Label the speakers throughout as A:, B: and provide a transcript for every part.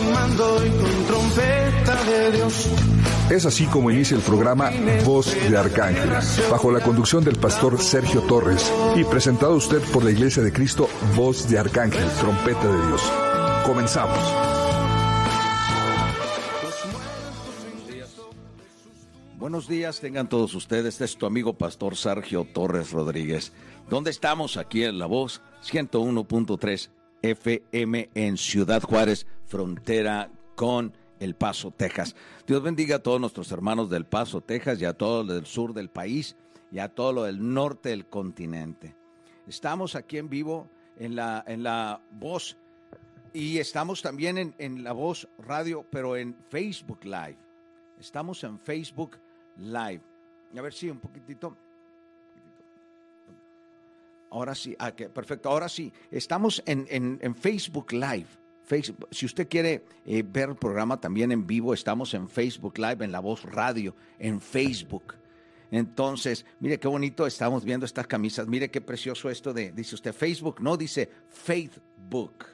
A: Mando y con trompeta de Dios.
B: Es así como inicia el programa Voz de Arcángel, bajo la conducción del pastor Sergio Torres y presentado a usted por la Iglesia de Cristo Voz de Arcángel, Trompeta de Dios. Comenzamos.
C: Buenos días, tengan todos ustedes. Este es tu amigo Pastor Sergio Torres Rodríguez. ¿Dónde estamos? Aquí en La Voz 101.3 FM en Ciudad Juárez, frontera con El Paso, Texas. Dios bendiga a todos nuestros hermanos del Paso, Texas, y a todos del sur del país, y a todo lo del norte del continente. Estamos aquí en vivo en la, en la voz y estamos también en, en la voz radio, pero en Facebook Live. Estamos en Facebook Live. A ver si un poquitito. Ahora sí, ah, perfecto. Ahora sí, estamos en, en, Facebook Live. Facebook, si usted quiere eh, ver el programa también en vivo, estamos en Facebook Live, en La Voz Radio, en Facebook. Entonces, mire qué bonito estamos viendo estas camisas. Mire qué precioso esto de, dice usted, Facebook, no dice Facebook.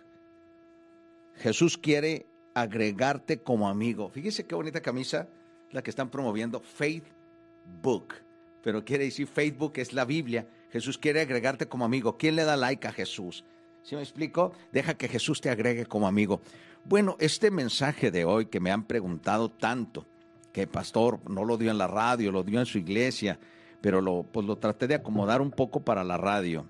C: Jesús quiere agregarte como amigo. Fíjese qué bonita camisa la que están promoviendo, Facebook. Pero quiere decir Facebook es la Biblia Jesús quiere agregarte como amigo. ¿Quién le da like a Jesús? ¿Sí me explico? Deja que Jesús te agregue como amigo. Bueno, este mensaje de hoy que me han preguntado tanto, que pastor no lo dio en la radio, lo dio en su iglesia, pero lo, pues lo traté de acomodar un poco para la radio.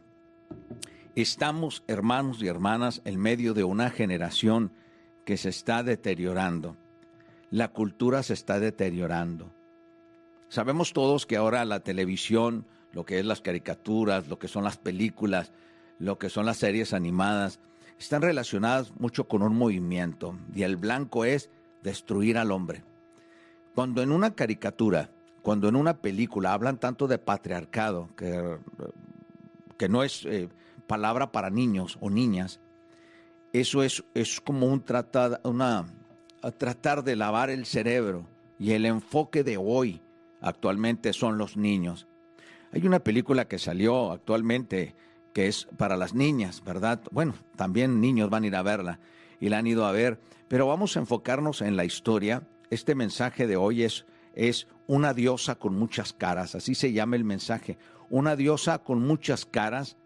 C: Estamos, hermanos y hermanas, en medio de una generación que se está deteriorando. La cultura se está deteriorando. Sabemos todos que ahora la televisión, lo que es las caricaturas, lo que son las películas, lo que son las series animadas, están relacionadas mucho con un movimiento y el blanco es destruir al hombre. Cuando en una caricatura, cuando en una película hablan tanto de patriarcado, que, que no es eh, palabra para niños o niñas, eso es, es como un tratar, una, tratar de lavar el cerebro y el enfoque de hoy actualmente son los niños. Hay una película que salió actualmente que es para las niñas, ¿verdad? Bueno, también niños van a ir a verla y la han ido a ver, pero vamos a enfocarnos en la historia. Este mensaje de hoy es, es una diosa con muchas caras, así se llama el mensaje, una diosa con muchas caras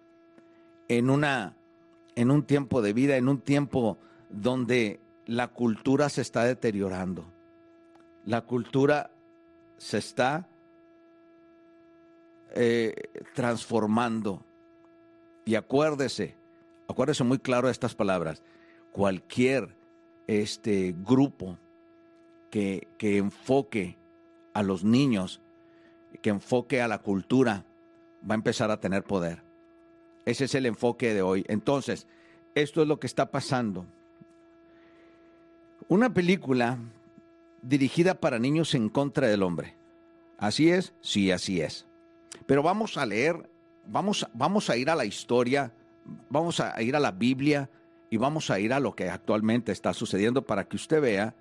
C: en, una, en un tiempo de vida, en un tiempo donde la cultura se está deteriorando. La cultura se está eh, transformando. Y acuérdese, acuérdese muy claro estas palabras, cualquier este grupo que, que enfoque a los niños, que enfoque a la cultura, va a empezar a tener poder. Ese es el enfoque de hoy. Entonces, esto es lo que está pasando. Una película dirigida para niños en contra del hombre. ¿Así es? Sí, así es. Pero vamos a leer, vamos, vamos a ir a la historia, vamos a ir a la Biblia y vamos a ir a lo que actualmente está sucediendo para que usted vea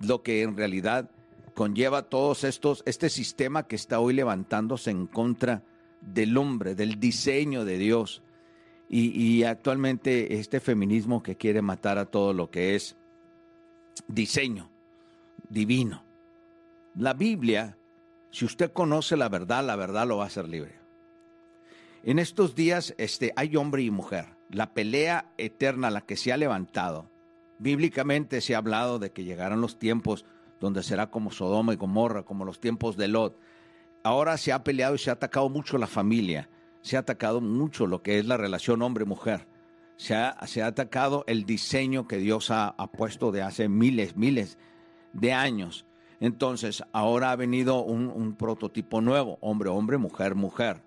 C: lo que en realidad conlleva todos estos, este sistema que está hoy levantándose en contra del hombre, del diseño de Dios. Y, y, actualmente este feminismo que quiere matar a todo lo que es diseño divino. La Biblia si usted conoce la verdad, la verdad lo va a hacer libre. En estos días este, hay hombre y mujer. La pelea eterna, la que se ha levantado. Bíblicamente se ha hablado de que llegarán los tiempos donde será como Sodoma y Gomorra, como los tiempos de Lot. Ahora se ha peleado y se ha atacado mucho la familia, se ha atacado mucho lo que es la relación hombre-mujer, se ha, se ha, atacado el diseño que Dios ha, ha puesto de hace miles, miles de años. Entonces, ahora ha venido un, prototipo nuevo, hombre, hombre, mujer, mujer.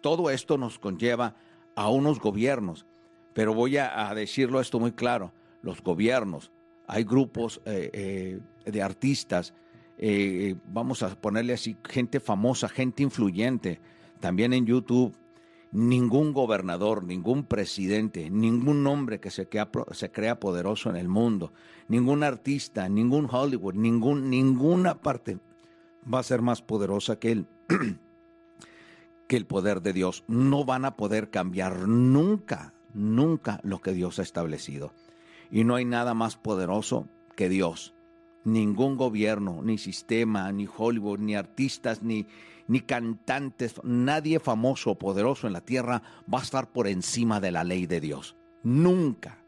C: Todo esto nos conlleva a unos gobiernos, pero voy a, decirlo esto muy claro, los gobiernos, hay grupos de artistas, vamos a ponerle así, gente famosa, gente influyente, también en YouTube, ningún gobernador, ningún presidente, ningún hombre que se crea, se crea, poderoso en el mundo, ningún artista, ningún Hollywood, ningún, ninguna parte va a ser más poderosa que él. que el poder de Dios. No van a poder cambiar nunca, nunca lo que Dios ha establecido. Y no hay nada más poderoso que Dios. Ningún gobierno, ni sistema, ni Hollywood, ni artistas, ni, ni cantantes, nadie famoso o poderoso en la tierra va a estar por encima de la ley de Dios. Nunca,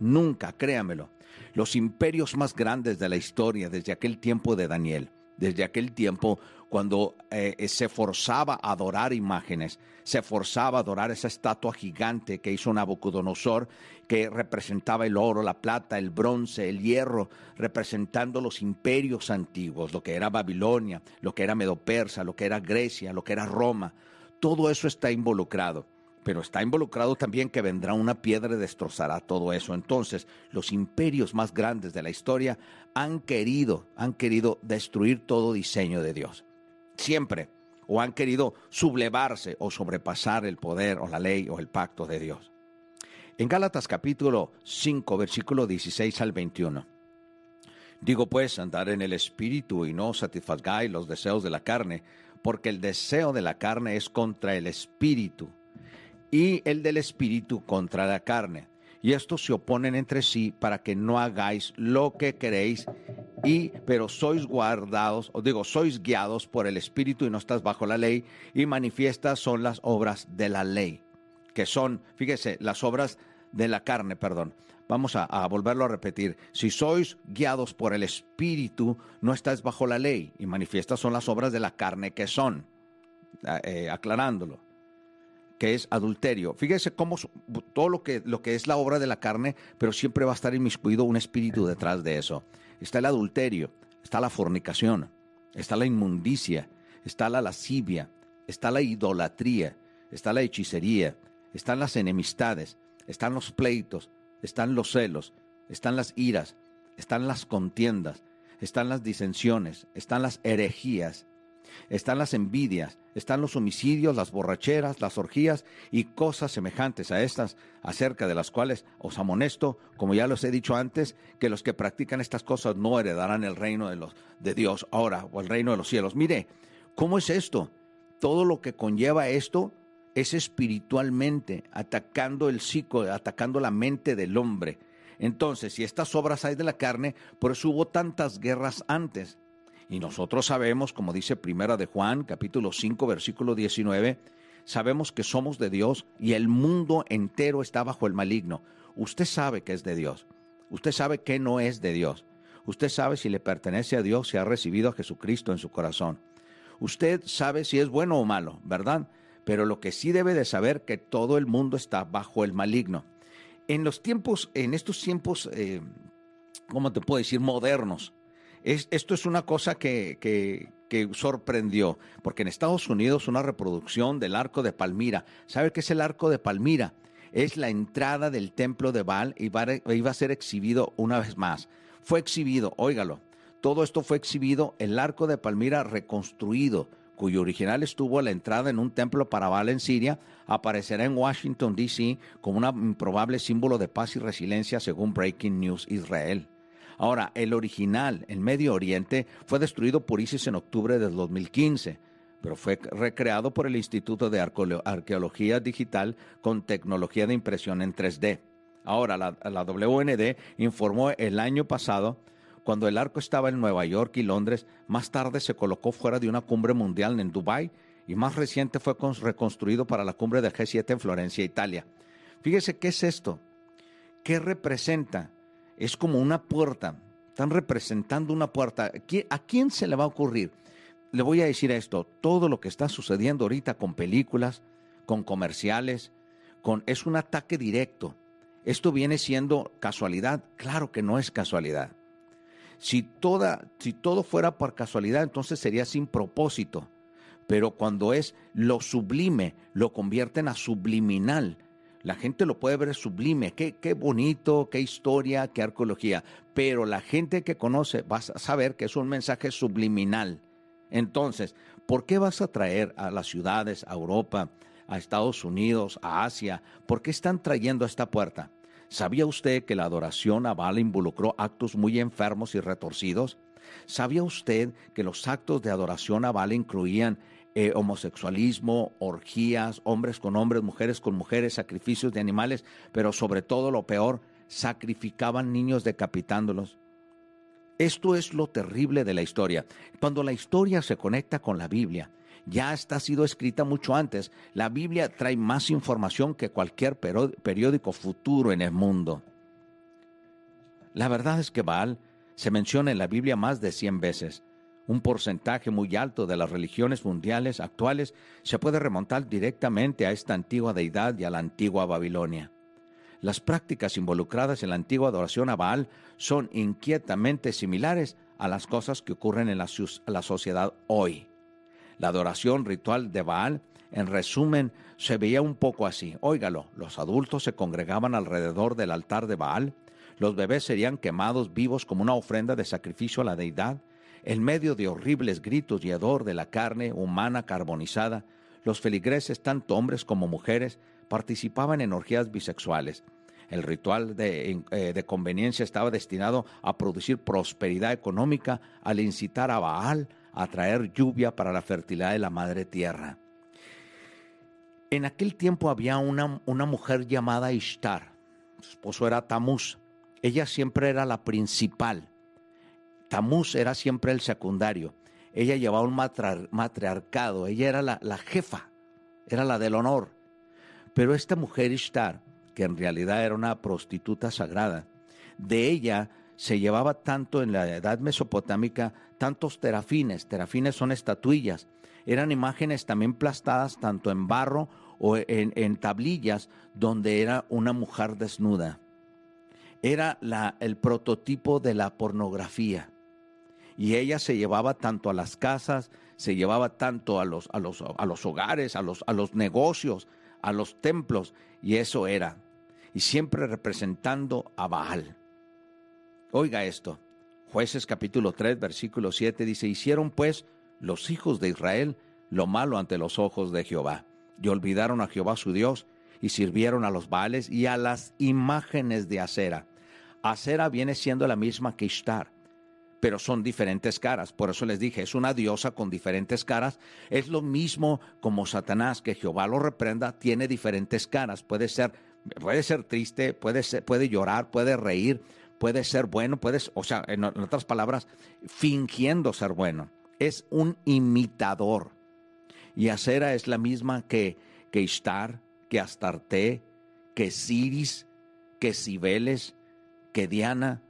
C: nunca, créamelo. Los imperios más grandes de la historia desde aquel tiempo de Daniel, desde aquel tiempo cuando eh, se forzaba a adorar imágenes, se forzaba a adorar esa estatua gigante que hizo Nabucodonosor, que representaba el oro, la plata, el bronce, el hierro, representando los imperios antiguos, lo que era Babilonia, lo que era Medo-Persa, lo que era Grecia, lo que era Roma. Todo eso está involucrado pero está involucrado también que vendrá una piedra y destrozará todo eso. Entonces, los imperios más grandes de la historia han querido, han querido destruir todo diseño de Dios siempre, o han querido sublevarse o sobrepasar el poder o la ley o el pacto de Dios. En Gálatas capítulo 5, versículo 16 al 21. Digo pues, andar en el espíritu y no satisfagáis los deseos de la carne, porque el deseo de la carne es contra el espíritu y el del espíritu contra la carne y estos se oponen entre sí para que no hagáis lo que queréis y pero sois guardados, os digo, sois guiados por el espíritu y no estás bajo la ley y manifiestas son las obras de la ley, que son, fíjese, las obras de la carne, perdón. Vamos a, volverlo a repetir. Si sois guiados por el espíritu, no estáis bajo la ley y manifiestas son las obras de la carne que son, eh, aclarándolo que es adulterio. Fíjese cómo todo lo que, lo que es la obra de la carne, pero siempre va a estar inmiscuido un espíritu detrás de eso. Está el adulterio, está la fornicación, está la inmundicia, está la lascivia, está la idolatría, está la hechicería, están las enemistades, están los pleitos, están los celos, están las iras, están las contiendas, están las disensiones, están las herejías, están las envidias, están los homicidios, las borracheras, las orgías y cosas semejantes a estas, acerca de las cuales os amonesto, como ya los he dicho antes, que los que practican estas cosas no heredarán el reino de, los, de Dios ahora o el reino de los cielos. Mire, ¿cómo es esto? Todo lo que conlleva esto es espiritualmente, atacando el psico, atacando la mente del hombre. Entonces, si estas obras hay de la carne, por eso hubo tantas guerras antes. Y nosotros sabemos, como dice Primera de Juan, capítulo 5, versículo 19, sabemos que somos de Dios y el mundo entero está bajo el maligno. Usted sabe que es de Dios. Usted sabe que no es de Dios. Usted sabe si le pertenece a Dios, si ha recibido a Jesucristo en su corazón. Usted sabe si es bueno o malo, ¿verdad? Pero lo que sí debe de saber que todo el mundo está bajo el maligno. En los tiempos, en estos tiempos, eh, ¿cómo te puedo decir? Modernos, esto es una cosa que, que, sorprendió, porque en Estados Unidos una reproducción del arco de Palmira. ¿Sabe qué es el arco de Palmira? Es la entrada del templo de Baal y iba a ser exhibido una vez más. Fue exhibido, óigalo, todo esto fue exhibido, el arco de Palmira reconstruido, cuyo original estuvo a la entrada en un templo para Baal en Siria, aparecerá en Washington, D.C. como un improbable símbolo de paz y resiliencia según Breaking News Israel. Ahora, el original en Medio Oriente fue destruido por ISIS en octubre del 2015, pero fue recreado por el Instituto de Arqueología Digital con tecnología de impresión en 3D. Ahora, la, WND informó el año pasado cuando el arco estaba en Nueva York y Londres, más tarde se colocó fuera de una cumbre mundial en Dubái y más reciente fue reconstruido para la cumbre del G7 en Florencia, Italia. Fíjese qué es esto, qué representa es como una puerta. Están representando una puerta. ¿A quién se le va a ocurrir? Le voy a decir esto, todo lo que está sucediendo ahorita con películas, con comerciales, con es un ataque directo. Esto viene siendo casualidad, claro que no es casualidad. Si toda si todo fuera por casualidad, entonces sería sin propósito. Pero cuando es lo sublime, lo convierten a subliminal La gente lo puede ver sublime, qué, qué bonito, qué historia, qué arqueología. Pero la gente que conoce va a saber que es un mensaje subliminal. Entonces, ¿por qué vas a traer a las ciudades, a Europa, a Estados Unidos, a Asia? ¿Por qué están trayendo a esta puerta? ¿Sabía usted que la adoración a Baal involucró actos muy enfermos y retorcidos? ¿Sabía usted que los actos de adoración a Baal incluían eh, homosexualismo, orgías, hombres con hombres, mujeres con mujeres, sacrificios de animales, pero sobre todo lo peor, sacrificaban niños decapitándolos. Esto es lo terrible de la historia. Cuando la historia se conecta con la Biblia, ya está sido escrita mucho antes. La Biblia trae más información que cualquier periódico futuro en el mundo. La verdad es que Baal se menciona en la Biblia más de 100 veces. Un porcentaje muy alto de las religiones mundiales actuales se puede remontar directamente a esta antigua deidad y a la antigua Babilonia. Las prácticas involucradas en la antigua adoración a Baal son inquietamente similares a las cosas que ocurren en la, la sociedad hoy. La adoración ritual de Baal, en resumen, se veía un poco así. Óigalo, los adultos se congregaban alrededor del altar de Baal, los bebés serían quemados vivos como una ofrenda de sacrificio a la deidad, en medio de horribles gritos y hedor de la carne humana carbonizada, los feligreses, tanto hombres como mujeres, participaban en orgías bisexuales. El ritual de, eh, de, conveniencia estaba destinado a producir prosperidad económica al incitar a Baal a traer lluvia para la fertilidad de la madre tierra. En aquel tiempo había una, una mujer llamada Ishtar. Su esposo era Tamuz. Ella siempre era la principal. Tamuz era siempre el secundario. Ella llevaba un matriarcado, ella era la, la, jefa, era la del honor. Pero esta mujer Ishtar, que en realidad era una prostituta sagrada, de ella se llevaba tanto en la edad mesopotámica tantos terafines. Terafines son estatuillas. Eran imágenes también plastadas tanto en barro o en, en tablillas donde era una mujer desnuda. Era la, el prototipo de la pornografía y ella se llevaba tanto a las casas, se llevaba tanto a los, a los, a los hogares, a los, a los negocios, a los templos, y eso era. Y siempre representando a Baal. Oiga esto, jueces capítulo 3, versículo 7 dice, hicieron pues los hijos de Israel lo malo ante los ojos de Jehová, y olvidaron a Jehová su Dios, y sirvieron a los Baales y a las imágenes de acera. Acera viene siendo la misma que Ishtar pero son diferentes caras. Por eso les dije, es una diosa con diferentes caras. Es lo mismo como Satanás, que Jehová lo reprenda, tiene diferentes caras. Puede ser, puede ser triste, puede, puede llorar, puede reír, puede ser bueno, puede, o sea, en, otras palabras, fingiendo ser bueno. Es un imitador. Y Acera es la misma que, que Ishtar, que Astarte, que Siris, que Cibeles, que Diana,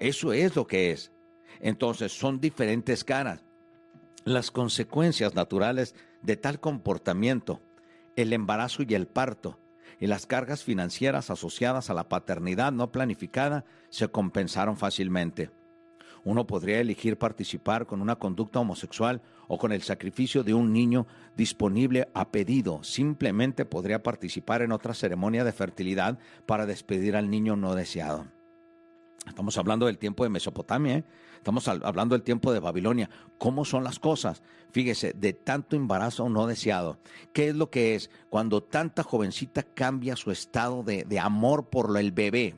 C: eso es lo que es. Entonces son diferentes caras. Las consecuencias naturales de tal comportamiento, el embarazo y el parto, y las cargas financieras asociadas a la paternidad no planificada se compensaron fácilmente. Uno podría elegir participar con una conducta homosexual o con el sacrificio de un niño disponible a pedido. Simplemente podría participar en otra ceremonia de fertilidad para despedir al niño no deseado. Estamos hablando del tiempo de Mesopotamia, ¿eh? estamos hablando del tiempo de Babilonia. ¿Cómo son las cosas? Fíjese, de tanto embarazo no deseado. ¿Qué es lo que es? Cuando tanta jovencita cambia su estado de, de amor por el bebé.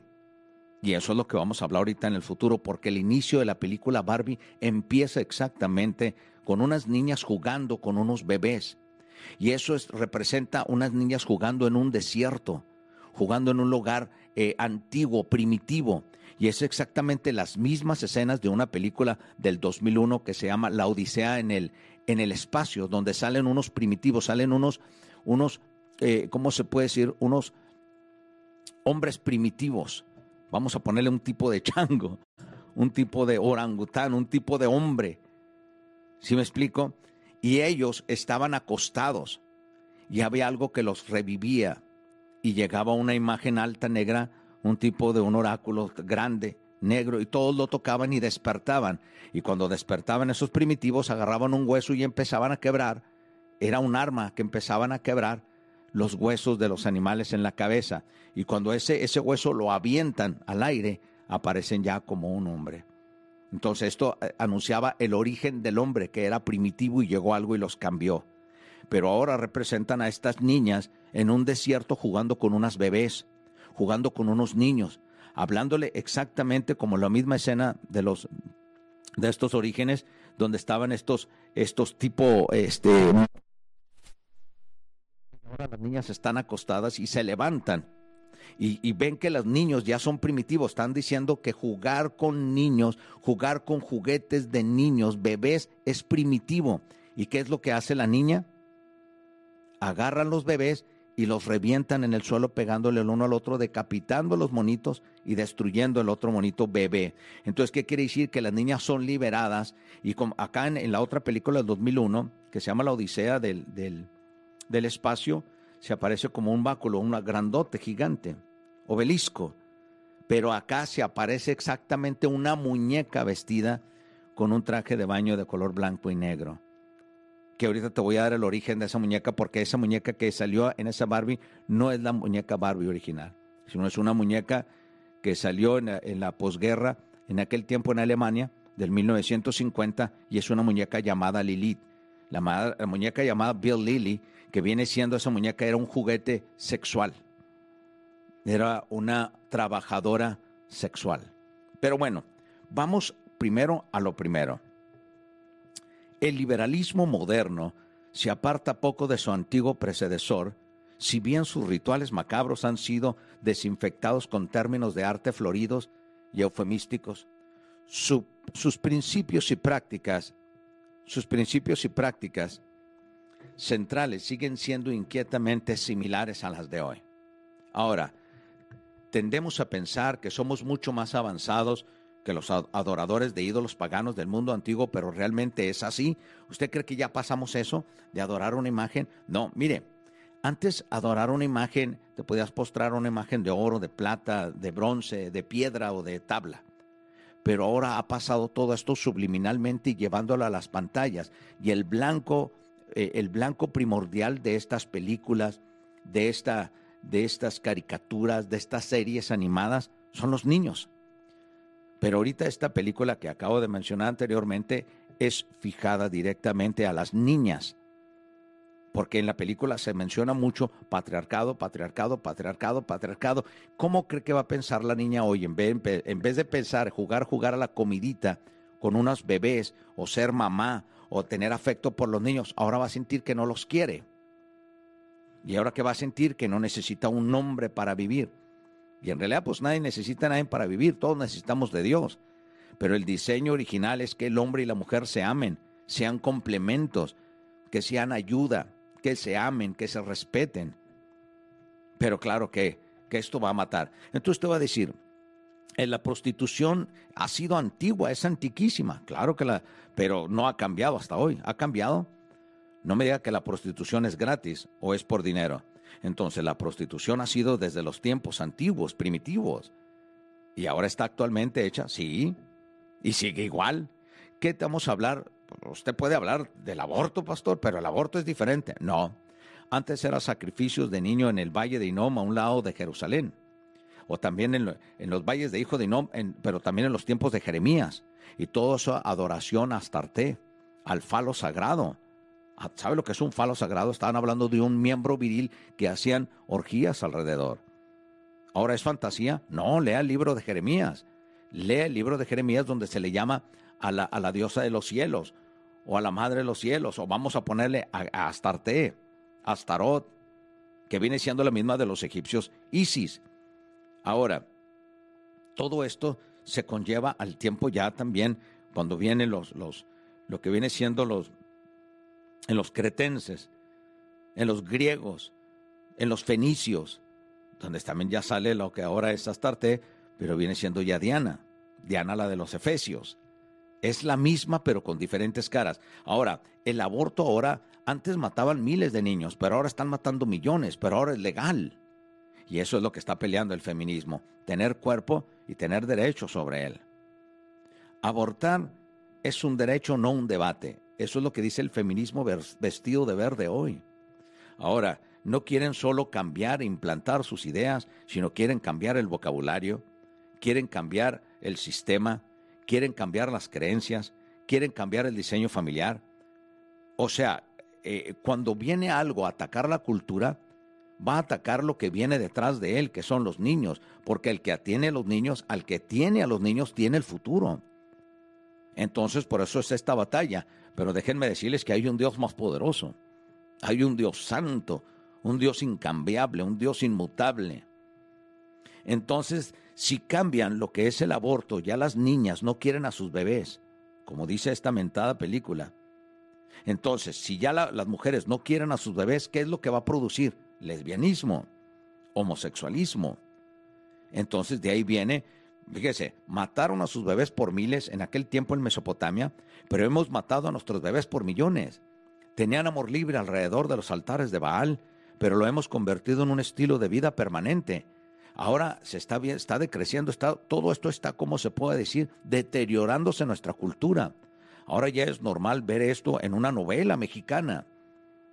C: Y eso es lo que vamos a hablar ahorita en el futuro, porque el inicio de la película Barbie empieza exactamente con unas niñas jugando con unos bebés. Y eso es, representa unas niñas jugando en un desierto, jugando en un lugar eh, antiguo, primitivo y es exactamente las mismas escenas de una película del 2001 que se llama La Odisea en el, en el espacio, donde salen unos primitivos, salen unos, unos eh, ¿cómo se puede decir? Unos hombres primitivos. Vamos a ponerle un tipo de chango, un tipo de orangután, un tipo de hombre. ¿Sí me explico? Y ellos estaban acostados y había algo que los revivía y llegaba una imagen alta negra un tipo de un oráculo grande, negro, y todos lo tocaban y despertaban. Y cuando despertaban esos primitivos, agarraban un hueso y empezaban a quebrar. Era un arma que empezaban a quebrar los huesos de los animales en la cabeza y cuando ese, ese hueso lo avientan al aire, aparecen ya como un hombre. Entonces esto eh, anunciaba el origen del hombre, que era primitivo y llegó algo y los cambió. Pero ahora representan a estas niñas en un desierto jugando con unas bebés, jugando con unos niños, hablándole exactamente como la misma escena de los de estos orígenes donde estaban estos estos tipo este ahora las niñas están acostadas y se levantan y, ven que los niños ya son primitivos, están diciendo que jugar con niños, jugar con juguetes de niños, bebés, es primitivo. ¿Y qué es lo que hace la niña? Agarran los bebés y los revientan en el suelo pegándole el uno al otro, decapitando los monitos y destruyendo el otro monito bebé. Entonces, ¿qué quiere decir? Que las niñas son liberadas y como acá en, la otra película del 2001, que se llama La Odisea del, del, del Espacio, se aparece como un báculo, un grandote, gigante, obelisco. Pero acá se aparece exactamente una muñeca vestida con un traje de baño de color blanco y negro. Que ahorita te voy a dar el origen de esa muñeca porque esa muñeca que salió en esa Barbie no es la muñeca Barbie original, sino es una muñeca que salió en la, posguerra, en aquel tiempo en Alemania, del 1950, y es una muñeca llamada Lilith. La, la muñeca llamada Bill Lilly que viene siendo esa muñeca era un juguete sexual. Era una trabajadora sexual. Pero bueno, vamos primero a lo primero. El liberalismo moderno se aparta poco de su antiguo predecesor, si bien sus rituales macabros han sido desinfectados con términos de arte floridos y eufemísticos, sus principios y prácticas, sus principios y prácticas centrales siguen siendo inquietamente similares a las de hoy. Ahora, tendemos a pensar que somos mucho más avanzados que los adoradores de ídolos paganos del mundo antiguo, pero realmente es así. ¿Usted cree que ya pasamos eso de adorar una imagen? No, mire, antes adorar una imagen, te podías postrar una imagen de oro, de plata, de bronce, de piedra o de tabla. Pero ahora ha pasado todo esto subliminalmente y llevándolo a las pantallas. Y el blanco eh, el blanco primordial de estas películas, de, esta, de estas caricaturas, de estas series animadas, son los niños. Pero ahorita esta película que acabo de mencionar anteriormente es fijada directamente a las niñas. Porque en la película se menciona mucho patriarcado, patriarcado, patriarcado, patriarcado. ¿Cómo cree que va a pensar la niña hoy? En vez, en vez de pensar, jugar, jugar a la comidita con unos bebés o ser mamá o tener afecto por los niños, ahora va a sentir que no los quiere. Y ahora que va a sentir que no necesita un hombre para vivir. Y en realidad pues nadie necesita a nadie para vivir, todos necesitamos de Dios. Pero el diseño original es que el hombre y la mujer se amen, sean complementos, que sean ayuda, que se amen, que se respeten. Pero claro que, que esto va a matar. Entonces te va a decir, eh, la prostitución ha sido antigua, es antiquísima, claro que la, pero no ha cambiado hasta hoy. ¿Ha cambiado? No me diga que la prostitución es gratis o es por dinero. Entonces la prostitución ha sido desde los tiempos antiguos, primitivos. Y ahora está actualmente hecha, sí, y sigue igual. ¿Qué te vamos a hablar? Usted puede hablar del aborto, pastor, pero el aborto es diferente. No. Antes era sacrificios de niño en el valle de Inom, a un lado de Jerusalén o también en, los valles de Hijo de Inom, pero también en los tiempos de Jeremías. Y todo eso adoración a Astarte, al falo sagrado. Ah, ¿Sabe lo que es un falo sagrado? Estaban hablando de un miembro viril que hacían orgías alrededor. ¿Ahora es fantasía? No, lea el libro de Jeremías. Lea el libro de Jeremías donde se le llama a la, a la diosa de los cielos o a la madre de los cielos, o vamos a ponerle a, a Astarte, Astarot, que viene siendo la misma de los egipcios Isis. Ahora, todo esto se conlleva al tiempo ya también cuando vienen los, los, lo que viene siendo los, en los cretenses, en los griegos, en los fenicios, donde también ya sale lo que ahora es Astarte, pero viene siendo ya Diana, Diana la de los efesios. Es la misma, pero con diferentes caras. Ahora, el aborto ahora, antes mataban miles de niños, pero ahora están matando millones, pero ahora es legal. Y eso es lo que está peleando el feminismo, tener cuerpo y tener derecho sobre él. Abortar es un derecho, no un debate. Eso es lo que dice el feminismo vestido de verde hoy. Ahora, no quieren solo cambiar e implantar sus ideas, sino quieren cambiar el vocabulario, quieren cambiar el sistema, quieren cambiar las creencias, quieren cambiar el diseño familiar. O sea, eh, cuando viene algo a atacar la cultura, va a atacar lo que viene detrás de él, que son los niños, porque el que atiene a los niños, al que tiene a los niños, tiene el futuro. Entonces, por eso es esta batalla. Pero déjenme decirles que hay un Dios más poderoso. Hay un Dios santo, un Dios incambiable, un Dios inmutable. Entonces, si cambian lo que es el aborto, ya las niñas no quieren a sus bebés, como dice esta mentada película. Entonces, si ya las mujeres no quieren a sus bebés, ¿qué es lo que va a producir? Lesbianismo, homosexualismo. Entonces, de ahí viene, fíjese, mataron a sus bebés por miles en aquel tiempo en Mesopotamia, pero hemos matado a nuestros bebés por millones. Tenían amor libre alrededor de los altares de Baal, pero lo hemos convertido en un estilo de vida permanente Ahora se está está decreciendo, está, todo esto está, como se puede decir, deteriorándose nuestra cultura. Ahora ya es normal ver esto en una novela mexicana,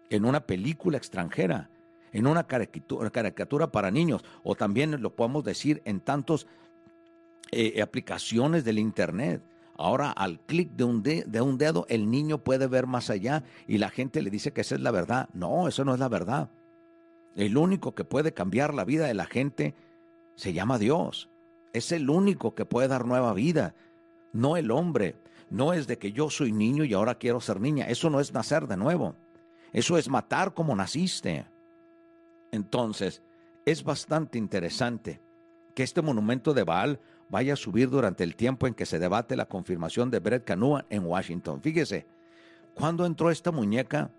C: en una película extranjera, en una caricatura, para niños, o también lo podemos decir en tantas eh, aplicaciones del Internet. Ahora al clic de un, de un dedo el niño puede ver más allá y la gente le dice que esa es la verdad. No, eso no es la verdad. El único que puede cambiar la vida de la gente se llama Dios. Es el único que puede dar nueva vida, no el hombre. No es de que yo soy niño y ahora quiero ser niña. Eso no es nacer de nuevo. Eso es matar como naciste. Entonces, es bastante interesante que este monumento de Baal vaya a subir durante el tiempo en que se debate la confirmación de Brett Kavanaugh en Washington. Fíjese, cuando entró esta muñeca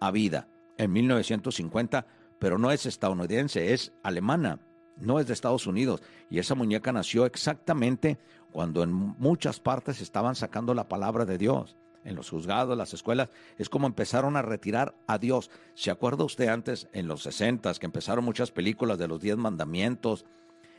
C: a vida? En 1950, pero no es estadounidense, es alemana no es de Estados Unidos. Y esa muñeca nació exactamente cuando en muchas partes estaban sacando la palabra de Dios. En los juzgados, las escuelas, es como empezaron a retirar a Dios. ¿Se acuerda usted antes, en los 60, que empezaron muchas películas de los diez mandamientos,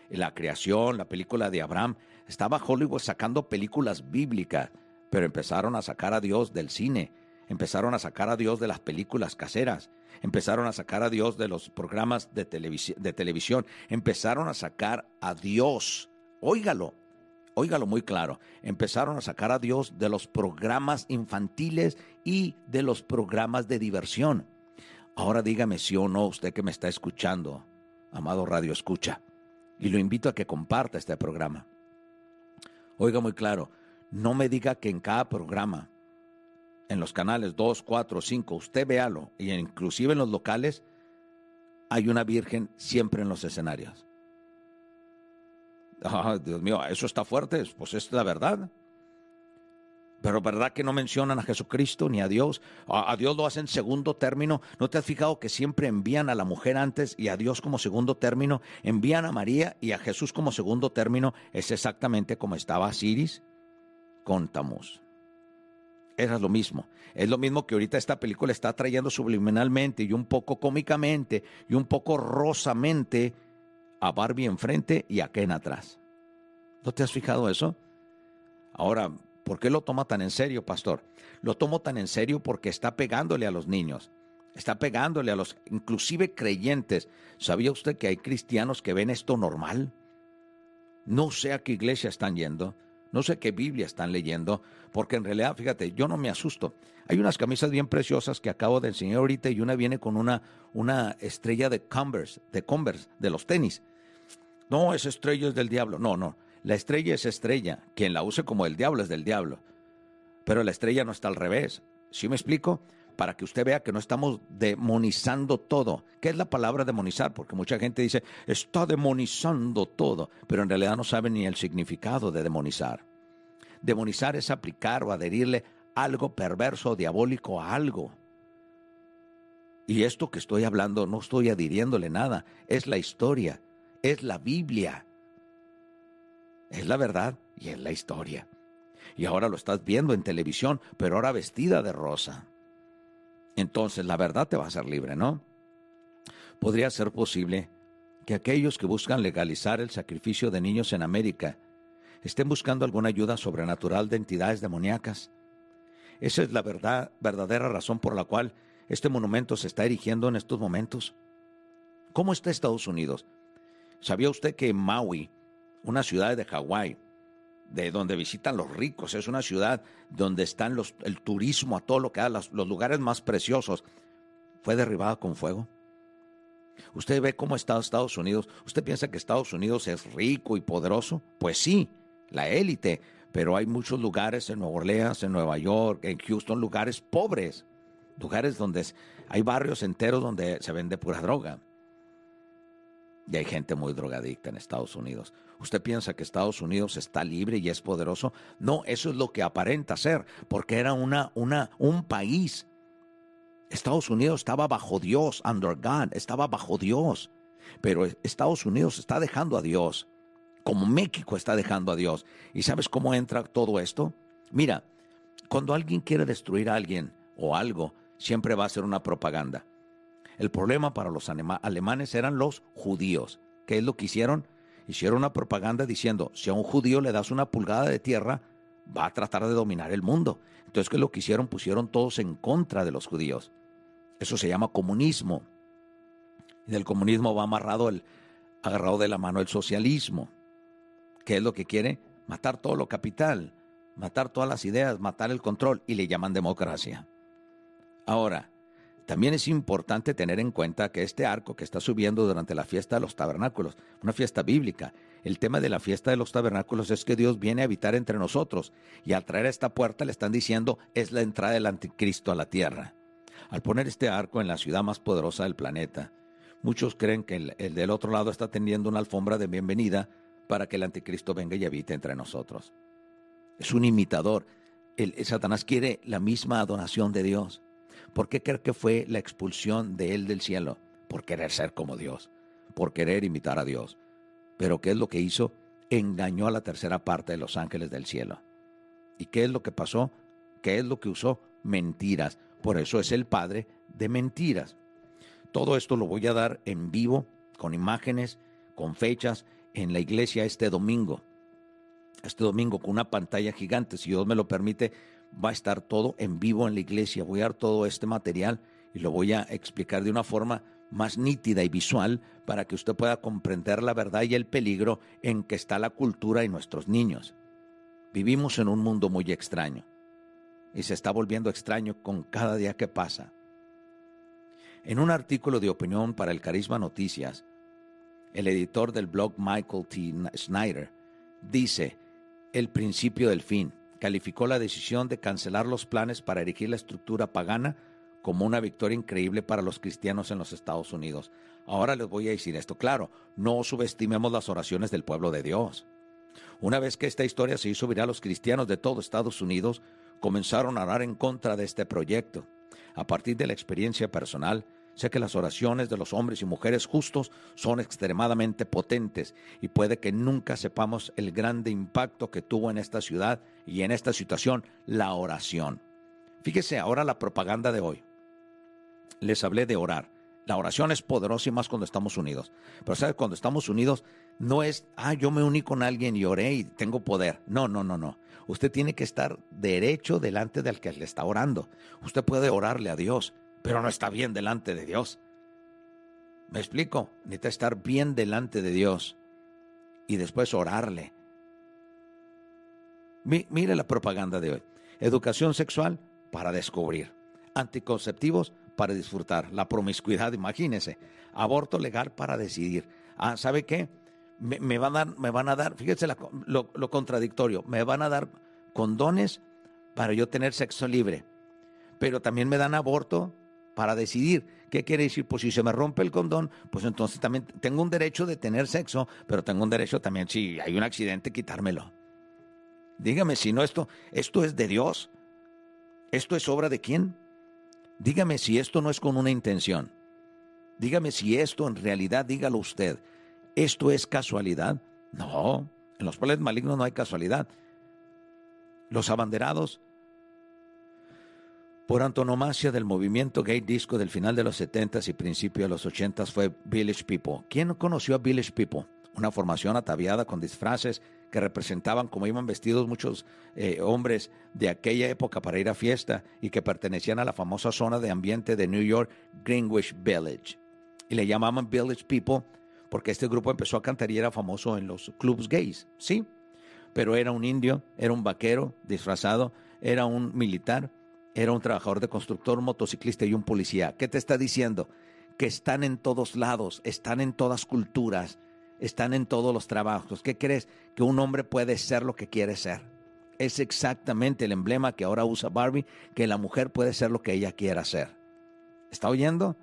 C: la creación, la película de Abraham? Estaba Hollywood sacando películas bíblicas, pero empezaron a sacar a Dios del cine, empezaron a sacar a Dios de las películas caseras. Empezaron a sacar a Dios de los programas de, televisión, empezaron a sacar a Dios, óigalo, óigalo muy claro, empezaron a sacar a Dios de los programas infantiles y de los programas de diversión. Ahora dígame si o no usted que me está escuchando, amado Radio Escucha, y lo invito a que comparta este programa. Oiga muy claro, no me diga que en cada programa en los canales 2, 4, 5, usted véalo, y inclusive en los locales, hay una virgen siempre en los escenarios. Ah, Dios mío, eso está fuerte, pues es la verdad. Pero ¿verdad que no mencionan a Jesucristo ni a Dios? A, Dios lo hacen segundo término. ¿No te has fijado que siempre envían a la mujer antes y a Dios como segundo término? Envían a María y a Jesús como segundo término. Es exactamente como estaba Siris con Tamuz. Era lo mismo. Es lo mismo que ahorita esta película está trayendo subliminalmente y un poco cómicamente y un poco rosamente a Barbie enfrente y a Ken atrás. ¿No te has fijado eso? Ahora, ¿por qué lo toma tan en serio, pastor? Lo tomo tan en serio porque está pegándole a los niños. Está pegándole a los inclusive creyentes. ¿Sabía usted que hay cristianos que ven esto normal? No sé a qué iglesia están yendo no sé qué Biblia están leyendo, porque en realidad, fíjate, yo no me asusto. Hay unas camisas bien preciosas que acabo de enseñar ahorita y una viene con una, una estrella de Converse, de Converse, de los tenis. No, esa estrella es del diablo. No, no. La estrella es estrella. Quien la use como el diablo es del diablo. Pero la estrella no está al revés. ¿Sí me explico? para que usted vea que no estamos demonizando todo. ¿Qué es la palabra demonizar? Porque mucha gente dice, está demonizando todo, pero en realidad no sabe ni el significado de demonizar. Demonizar es aplicar o adherirle algo perverso o diabólico a algo. Y esto que estoy hablando no estoy adhiriéndole nada, es la historia, es la Biblia. Es la verdad y es la historia. Y ahora lo estás viendo en televisión, pero ahora vestida de rosa entonces la verdad te va a hacer libre, ¿no? Podría ser posible que aquellos que buscan legalizar el sacrificio de niños en América estén buscando alguna ayuda sobrenatural de entidades demoníacas. Esa es la verdad, verdadera razón por la cual este monumento se está erigiendo en estos momentos. ¿Cómo está Estados Unidos? ¿Sabía usted que Maui, una ciudad de Hawái, de donde visitan los ricos, es una ciudad donde están los, el turismo a todo lo que da, los, los lugares más preciosos, fue derribada con fuego? Usted ve cómo está Estados Unidos. ¿Usted piensa que Estados Unidos es rico y poderoso? Pues sí, la élite, pero hay muchos lugares en Nueva Orleans, en Nueva York, en Houston, lugares pobres, lugares donde hay barrios enteros donde se vende pura droga. Y hay gente muy drogadicta en Estados Unidos. ¿Usted piensa que Estados Unidos está libre y es poderoso? No, eso es lo que aparenta ser, porque era una, una, un país. Estados Unidos estaba bajo Dios, under God, estaba bajo Dios. Pero Estados Unidos está dejando a Dios como México está dejando a Dios. ¿Y sabes cómo entra todo esto? Mira, cuando alguien quiere destruir a alguien o algo, siempre va a ser una propaganda. El problema para los alemanes eran los judíos. ¿Qué es lo que hicieron? Hicieron una propaganda diciendo, si a un judío le das una pulgada de tierra, va a tratar de dominar el mundo. Entonces, ¿qué es lo que hicieron? Pusieron todos en contra de los judíos. Eso se llama comunismo. Y del comunismo va amarrado el, agarrado de la mano el socialismo. ¿Qué es lo que quiere? Matar todo lo capital, matar todas las ideas, matar el control y le llaman democracia. Ahora, también es importante tener en cuenta que este arco que está subiendo durante la fiesta de los tabernáculos, una fiesta bíblica, el tema de la fiesta de los tabernáculos es que Dios viene a habitar entre nosotros y al traer esta puerta le están diciendo es la entrada del anticristo a la tierra. Al poner este arco en la ciudad más poderosa del planeta, muchos creen que el, el del otro lado está tendiendo una alfombra de bienvenida para que el anticristo venga y habite entre nosotros. Es un imitador. El, Satanás quiere la misma adoración de Dios. ¿Por qué cree que fue la expulsión de él del cielo? Por querer ser como Dios, por querer imitar a Dios. Pero ¿qué es lo que hizo? Engañó a la tercera parte de los ángeles del cielo. ¿Y qué es lo que pasó? ¿Qué es lo que usó? Mentiras. Por eso es el padre de mentiras. Todo esto lo voy a dar en vivo, con imágenes, con fechas en la iglesia este domingo. Este domingo con una pantalla gigante, si Dios me lo permite, va a estar todo en vivo en la iglesia. Voy a dar todo este material y lo voy a explicar de una forma más nítida y visual para que usted pueda comprender la verdad y el peligro en que está la cultura y nuestros niños. Vivimos en un mundo muy extraño y se está volviendo extraño con cada día que pasa. En un artículo de opinión para el Carisma Noticias, el editor del blog Michael T. Snyder, dice, el principio del fin, calificó la decisión de cancelar los planes para erigir la estructura pagana como una victoria increíble para los cristianos en los Estados Unidos. Ahora les voy a decir esto claro, no subestimemos las oraciones del pueblo de Dios. Una vez que esta historia se hizo viral, los cristianos de todo Estados Unidos comenzaron a orar en contra de este proyecto. A partir de la experiencia personal, Sé que las oraciones de los hombres y mujeres justos son extremadamente potentes y puede que nunca sepamos el grande impacto que tuvo en esta ciudad y en esta situación la oración. Fíjese ahora la propaganda de hoy. Les hablé de orar. La oración es poderosa y más cuando estamos unidos. Pero ¿sabes? Cuando estamos unidos no es, ah, yo me uní con alguien y oré y tengo poder. No, no, no, no. Usted tiene que estar derecho delante del que le está orando. Usted puede orarle a Dios pero no está bien delante de Dios. ¿Me explico? Necesita estar bien delante de Dios y después orarle. mire la propaganda de hoy. Educación sexual para descubrir. Anticonceptivos para disfrutar. La promiscuidad, imagínese. Aborto legal para decidir. Ah, ¿sabe qué? Me, van, a dar, me van a dar, fíjese lo, lo contradictorio, me van a dar condones para yo tener sexo libre, pero también me dan aborto para decidir. ¿Qué quiere decir? Pues si se me rompe el condón, pues entonces también tengo un derecho de tener sexo, pero tengo un derecho también, si hay un accidente, quitármelo. Dígame si no esto, esto es de Dios. ¿Esto es obra de quién? Dígame si esto no es con una intención. Dígame si esto en realidad, dígalo usted, ¿esto es casualidad? No, en los planes malignos no hay casualidad. Los abanderados por antonomasia del movimiento gay disco del final de los 70s y principio de los 80s fue Village People. ¿Quién conoció a Village People? Una formación ataviada con disfraces que representaban como iban vestidos muchos eh, hombres de aquella época para ir a fiesta y que pertenecían a la famosa zona de ambiente de New York, Greenwich Village. Y le llamaban Village People porque este grupo empezó a cantar y era famoso en los clubs gays, ¿sí? Pero era un indio, era un vaquero disfrazado, era un militar, era un trabajador de constructor, un motociclista y un policía. ¿Qué te está diciendo? Que están en todos lados, están en todas culturas, están en todos los trabajos. ¿Qué crees? Que un hombre puede ser lo que quiere ser. Es exactamente el emblema que ahora usa Barbie, que la mujer puede ser lo que ella quiera ser. ¿Está oyendo?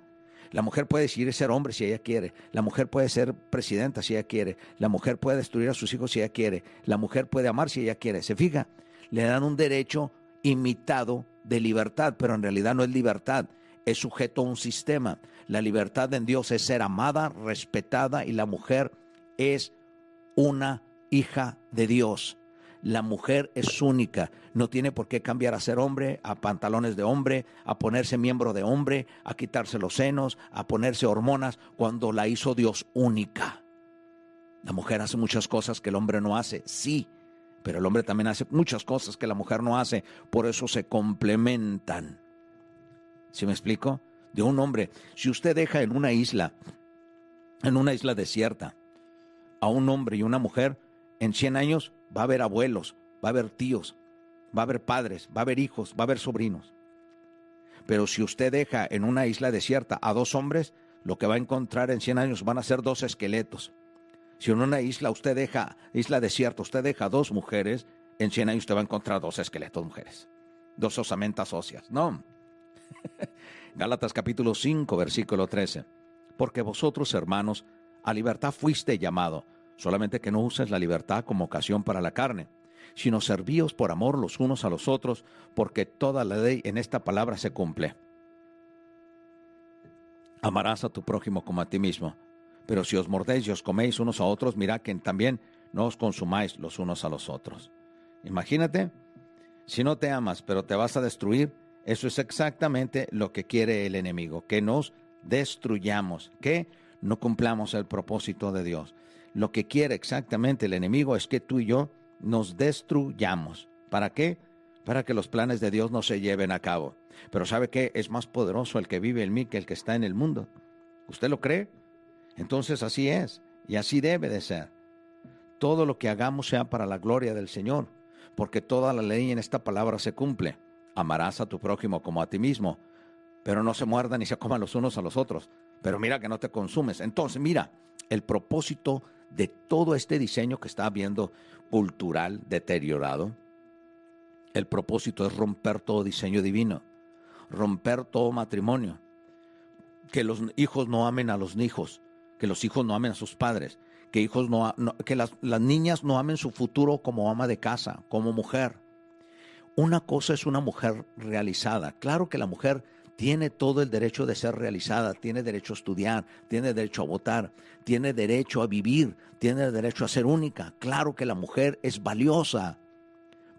C: La mujer puede decidir ser hombre si ella quiere. La mujer puede ser presidenta si ella quiere. La mujer puede destruir a sus hijos si ella quiere. La mujer puede amar si ella quiere. ¿Se fija? Le dan un derecho imitado de libertad, pero en realidad no es libertad. Es sujeto a un sistema. La libertad en Dios es ser amada, respetada y la mujer es una hija de Dios. La mujer es única, no tiene por qué cambiar a ser hombre, a pantalones de hombre, a ponerse miembro de hombre, a quitarse los senos, a ponerse hormonas, cuando la hizo Dios única. La mujer hace muchas cosas que el hombre no hace, sí, pero el hombre también hace muchas cosas que la mujer no hace, por eso se complementan. ¿Sí me explico? De un hombre, si usted deja en una isla, en una isla desierta, a un hombre y una mujer, en 100 años va a haber abuelos, va a haber tíos, va a haber padres, va a haber hijos, va a haber sobrinos. Pero si usted deja en una isla desierta a dos hombres, lo que va a encontrar en 100 años van a ser dos esqueletos. Si en una isla usted deja, isla desierta, usted deja dos mujeres, en 100 años usted va a encontrar dos esqueletos mujeres, dos osamentas óseas. No. Gálatas capítulo 5, versículo 13. Porque vosotros, hermanos, a libertad fuiste llamado, solamente que no uses la libertad como ocasión para la carne, sino servíos por amor los unos a los otros, porque toda la ley en esta palabra se cumple. Amarás a tu prójimo como a ti mismo. Pero si os mordéis y os coméis unos a otros, mirad que también no os consumáis los unos a los otros. Imagínate, si no te amas, pero te vas a destruir, eso es exactamente lo que quiere el enemigo, que nos destruyamos, que no cumplamos el propósito de Dios. Lo que quiere exactamente el enemigo es que tú y yo nos destruyamos. ¿Para qué? Para que los planes de Dios no se lleven a cabo. Pero ¿sabe qué? Es más poderoso el que vive en mí que el que está en el mundo. ¿Usted lo cree? Entonces así es y así debe de ser. Todo lo que hagamos sea para la gloria del Señor, porque toda la ley en esta palabra se cumple. Amarás a tu prójimo como a ti mismo, pero no se muerdan ni se coman los unos a los otros. Pero mira que no te consumes. Entonces, mira, el propósito de todo este diseño que está viendo cultural deteriorado, el propósito es romper todo diseño divino, romper todo matrimonio, que los hijos no amen a los hijos, que los hijos no amen a sus padres, que, hijos no, que las, las niñas no amen su futuro como ama de casa, como mujer. Una cosa es una mujer realizada. Claro que la mujer tiene todo el derecho de ser realizada, tiene derecho a estudiar, tiene derecho a votar, tiene derecho a vivir, tiene derecho a ser única. Claro que la mujer es valiosa,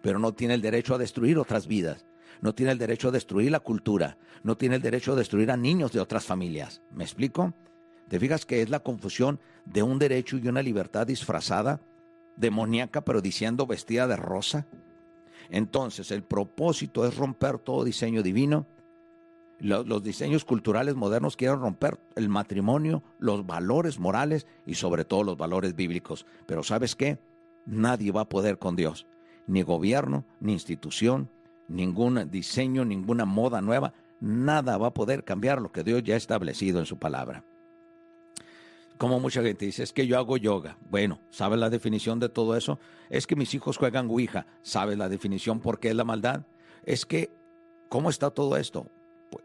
C: pero no tiene el derecho a destruir otras vidas, no tiene el derecho a destruir la cultura, no tiene el derecho a destruir a niños de otras familias. ¿Me explico? ¿Te fijas que es la confusión de un derecho y una libertad disfrazada, demoníaca, pero diciendo vestida de rosa? Entonces, el propósito es romper todo diseño divino los, diseños culturales modernos quieren romper el matrimonio, los valores morales y sobre todo los valores bíblicos. Pero ¿sabes qué? Nadie va a poder con Dios. Ni gobierno, ni institución, ningún diseño, ninguna moda nueva. Nada va a poder cambiar lo que Dios ya ha establecido en su palabra. Como mucha gente dice, es que yo hago yoga. Bueno, ¿sabes la definición de todo eso? Es que mis hijos juegan Ouija. ¿Sabes la definición por qué es la maldad? Es que, ¿cómo está todo esto?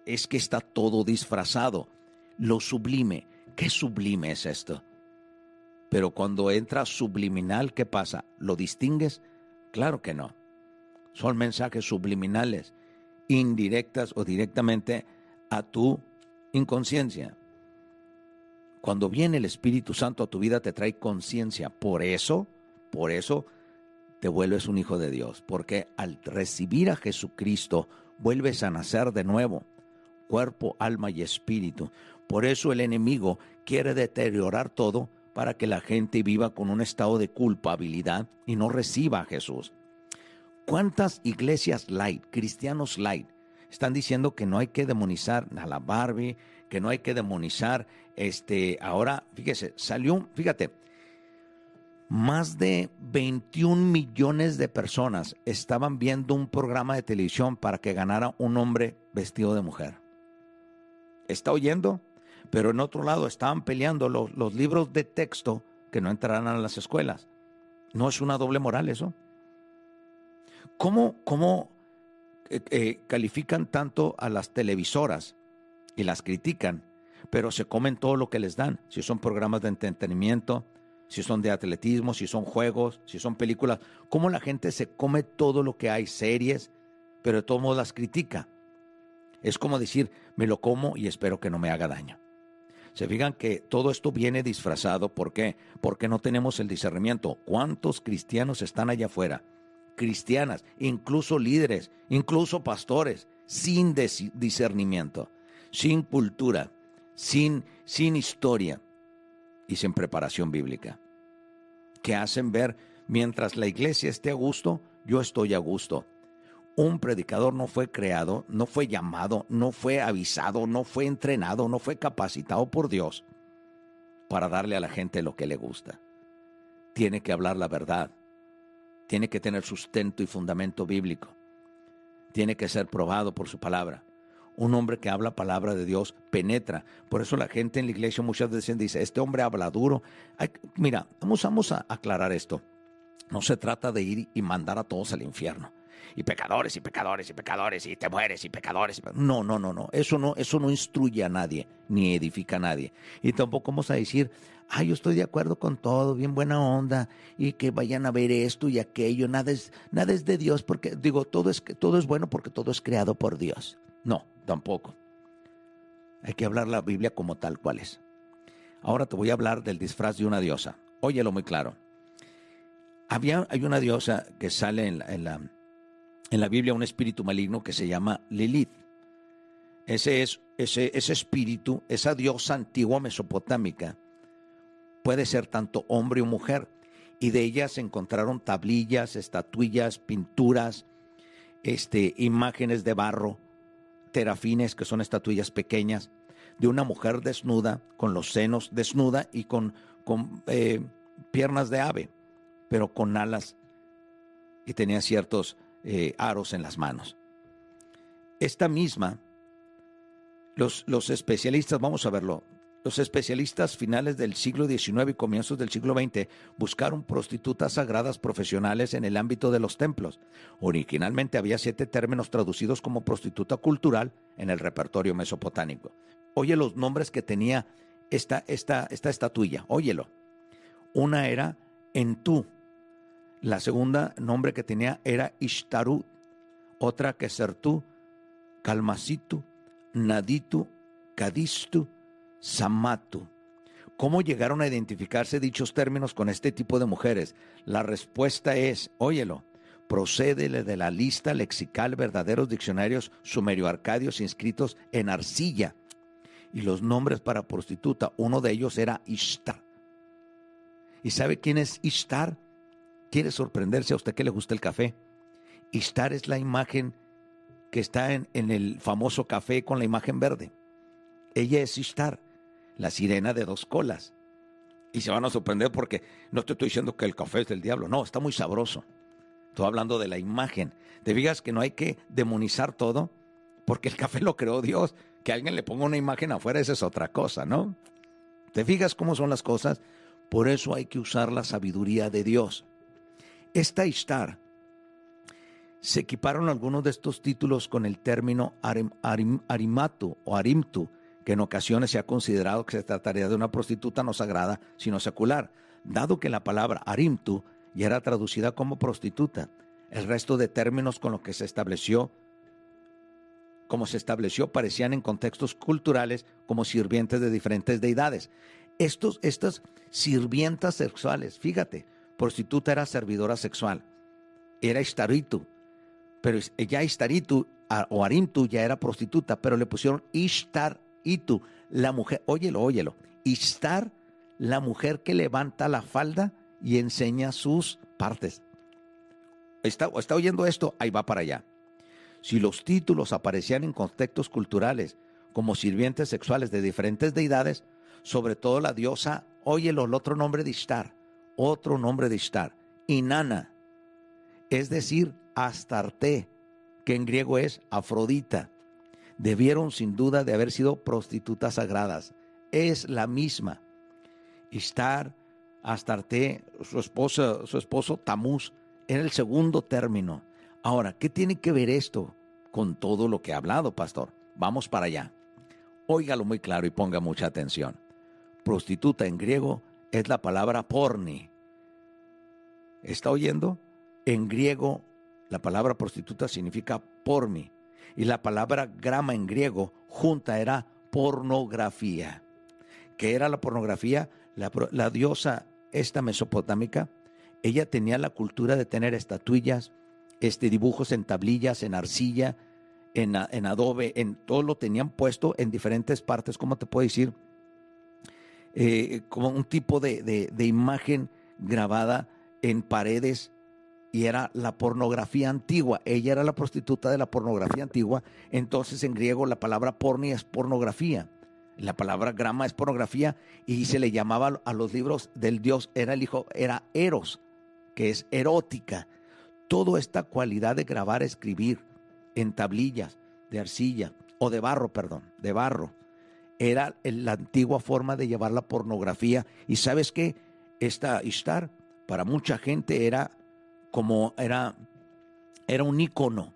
C: es que está todo disfrazado. Lo sublime, ¿qué sublime es esto? Pero cuando entra subliminal, ¿qué pasa? ¿Lo distingues? Claro que no. Son mensajes subliminales, indirectas o directamente a tu inconsciencia. Cuando viene el Espíritu Santo a tu vida te trae conciencia. Por eso, por eso te vuelves un hijo de Dios. Porque al recibir a Jesucristo vuelves a nacer de nuevo cuerpo, alma y espíritu. Por eso el enemigo quiere deteriorar todo para que la gente viva con un estado de culpabilidad y no reciba a Jesús. ¿Cuántas iglesias light, cristianos light, están diciendo que no hay que demonizar a la Barbie, que no hay que demonizar. Este, ahora, fíjese, salió, fíjate, más de 21 millones de personas estaban viendo un programa de televisión para que ganara un hombre vestido de mujer. ¿Está oyendo? Pero en otro lado estaban peleando los, libros de texto que no entraran a las escuelas. ¿No es una doble moral eso? ¿Cómo, cómo eh, eh, califican tanto a las televisoras y las critican, pero se comen todo lo que les dan? Si son programas de entretenimiento, si son de atletismo, si son juegos, si son películas, cómo la gente se come todo lo que hay, series, pero de todos modos las critica. Es como decir, me lo como y espero que no me haga daño. Se fijan que todo esto viene disfrazado, ¿por qué? Porque no tenemos el discernimiento. ¿Cuántos cristianos están allá afuera? Cristianas, incluso líderes, incluso pastores, sin discernimiento, sin cultura, sin, sin historia y sin preparación bíblica, que hacen ver, mientras la iglesia esté a gusto, yo estoy a gusto. Un predicador no fue creado, no fue llamado, no fue avisado, no fue entrenado, no fue capacitado por Dios para darle a la gente lo que le gusta. Tiene que hablar la verdad, tiene que tener sustento y fundamento bíblico, tiene que ser probado por su palabra un hombre que habla palabra de Dios penetra. Por eso la gente en la iglesia muchas veces dice, este hombre habla duro. mira, vamos, vamos a aclarar esto. No se trata de ir y mandar a todos al infierno. Y pecadores y pecadores y pecadores y te mueres y pecadores. No, no, no, no. Eso no, eso no instruye a nadie ni edifica a nadie. Y tampoco vamos a decir, ay, yo estoy de acuerdo con todo, bien buena onda y que vayan a ver esto y aquello. Nada es, nada es de Dios porque digo todo es todo es bueno porque todo es creado por Dios. No, tampoco. Hay que hablar la Biblia como tal cual es. Ahora te voy a hablar del disfraz de una diosa. Óyelo muy claro. Había, hay una diosa que sale en la, en, la, en la Biblia, un espíritu maligno que se llama Lilith. Ese, es, ese, ese espíritu, esa diosa antigua mesopotámica, puede ser tanto hombre o mujer. Y de ella se encontraron tablillas, estatuillas, pinturas, este, imágenes de barro terafines, que son estatuillas pequeñas, de una mujer desnuda, con los senos desnuda y con, con eh, piernas de ave, pero con alas y tenía ciertos eh, aros en las manos. Esta misma, los, los especialistas, vamos a verlo, los especialistas finales del siglo XIX y comienzos del siglo XX buscaron prostitutas sagradas profesionales en el ámbito de los templos. Originalmente había siete términos traducidos como prostituta cultural en el repertorio mesopotámico. Oye los nombres que tenía esta, esta, esta estatuilla, óyelo. Una era Entú, la segunda nombre que tenía era Ishtaru, otra que Sertú, Kalmasitu, Naditu, Kadistu, Samatu. ¿Cómo llegaron a identificarse dichos términos con este tipo de mujeres? La respuesta es, óyelo, procede de la lista lexical verdaderos diccionarios sumerio-arcadios inscritos en arcilla. Y los nombres para prostituta, uno de ellos era Ishtar. ¿Y sabe quién es Ishtar? ¿Quiere sorprenderse a usted que le gusta el café? Ishtar es la imagen que está en, en el famoso café con la imagen verde. Ella es Ishtar la sirena de dos colas. Y se van a sorprender porque no te estoy diciendo que el café es del diablo, no, está muy sabroso. Estoy hablando de la imagen. Te digas que no hay que demonizar todo, porque el café lo creó Dios. Que alguien le ponga una imagen afuera, esa es otra cosa, ¿no? ¿Te fijas cómo son las cosas? Por eso hay que usar la sabiduría de Dios. Esta Ishtar, se equiparon algunos de estos títulos con el término arimatu o arimtu, que en ocasiones se ha considerado que se trataría de una prostituta no sagrada, sino secular, dado que la palabra arimtu ya era traducida como prostituta. El resto de términos con los que se estableció, como se estableció, parecían en contextos culturales como sirvientes de diferentes deidades. Estos, estas sirvientas sexuales, fíjate, prostituta era servidora sexual, era istaritu, pero ya istaritu o arimtu ya era prostituta, pero le pusieron ishtar y tú, la mujer, óyelo, óyelo, Istar, la mujer que levanta la falda y enseña sus partes. ¿Está, está oyendo esto? Ahí va para allá. Si los títulos aparecían en contextos culturales como sirvientes sexuales de diferentes deidades, sobre todo la diosa, oye el otro nombre de Ishtar, otro nombre de Ishtar, Inanna, es decir, Astarte, que en griego es Afrodita. Debieron sin duda de haber sido prostitutas sagradas. Es la misma. Ishtar, Astarte, su su esposo Tamuz, era el segundo término. Ahora, ¿qué tiene que ver esto con todo lo que ha hablado, pastor? Vamos para allá. Óigalo muy claro y ponga mucha atención. Prostituta en griego es la palabra porni. ¿Está oyendo? En griego, la palabra prostituta significa pormi. Y la palabra grama en griego junta era pornografía. ¿Qué era la pornografía? La, la diosa esta mesopotámica, ella tenía la cultura de tener estatuillas, este, dibujos en tablillas, en arcilla, en, en adobe, en todo lo tenían puesto en diferentes partes, ¿cómo te puedo decir? Eh, como un tipo de, de, imagen grabada en paredes y era la pornografía antigua. Ella era la prostituta de la pornografía antigua. Entonces en griego la palabra porni es pornografía. La palabra grama es pornografía y se le llamaba a los libros del dios, era el hijo, era eros, que es erótica. Toda esta cualidad de grabar, escribir en tablillas de arcilla o de barro, perdón, de barro, era la antigua forma de llevar la pornografía. Y sabes qué, esta Ishtar para mucha gente era como era, era un ícono.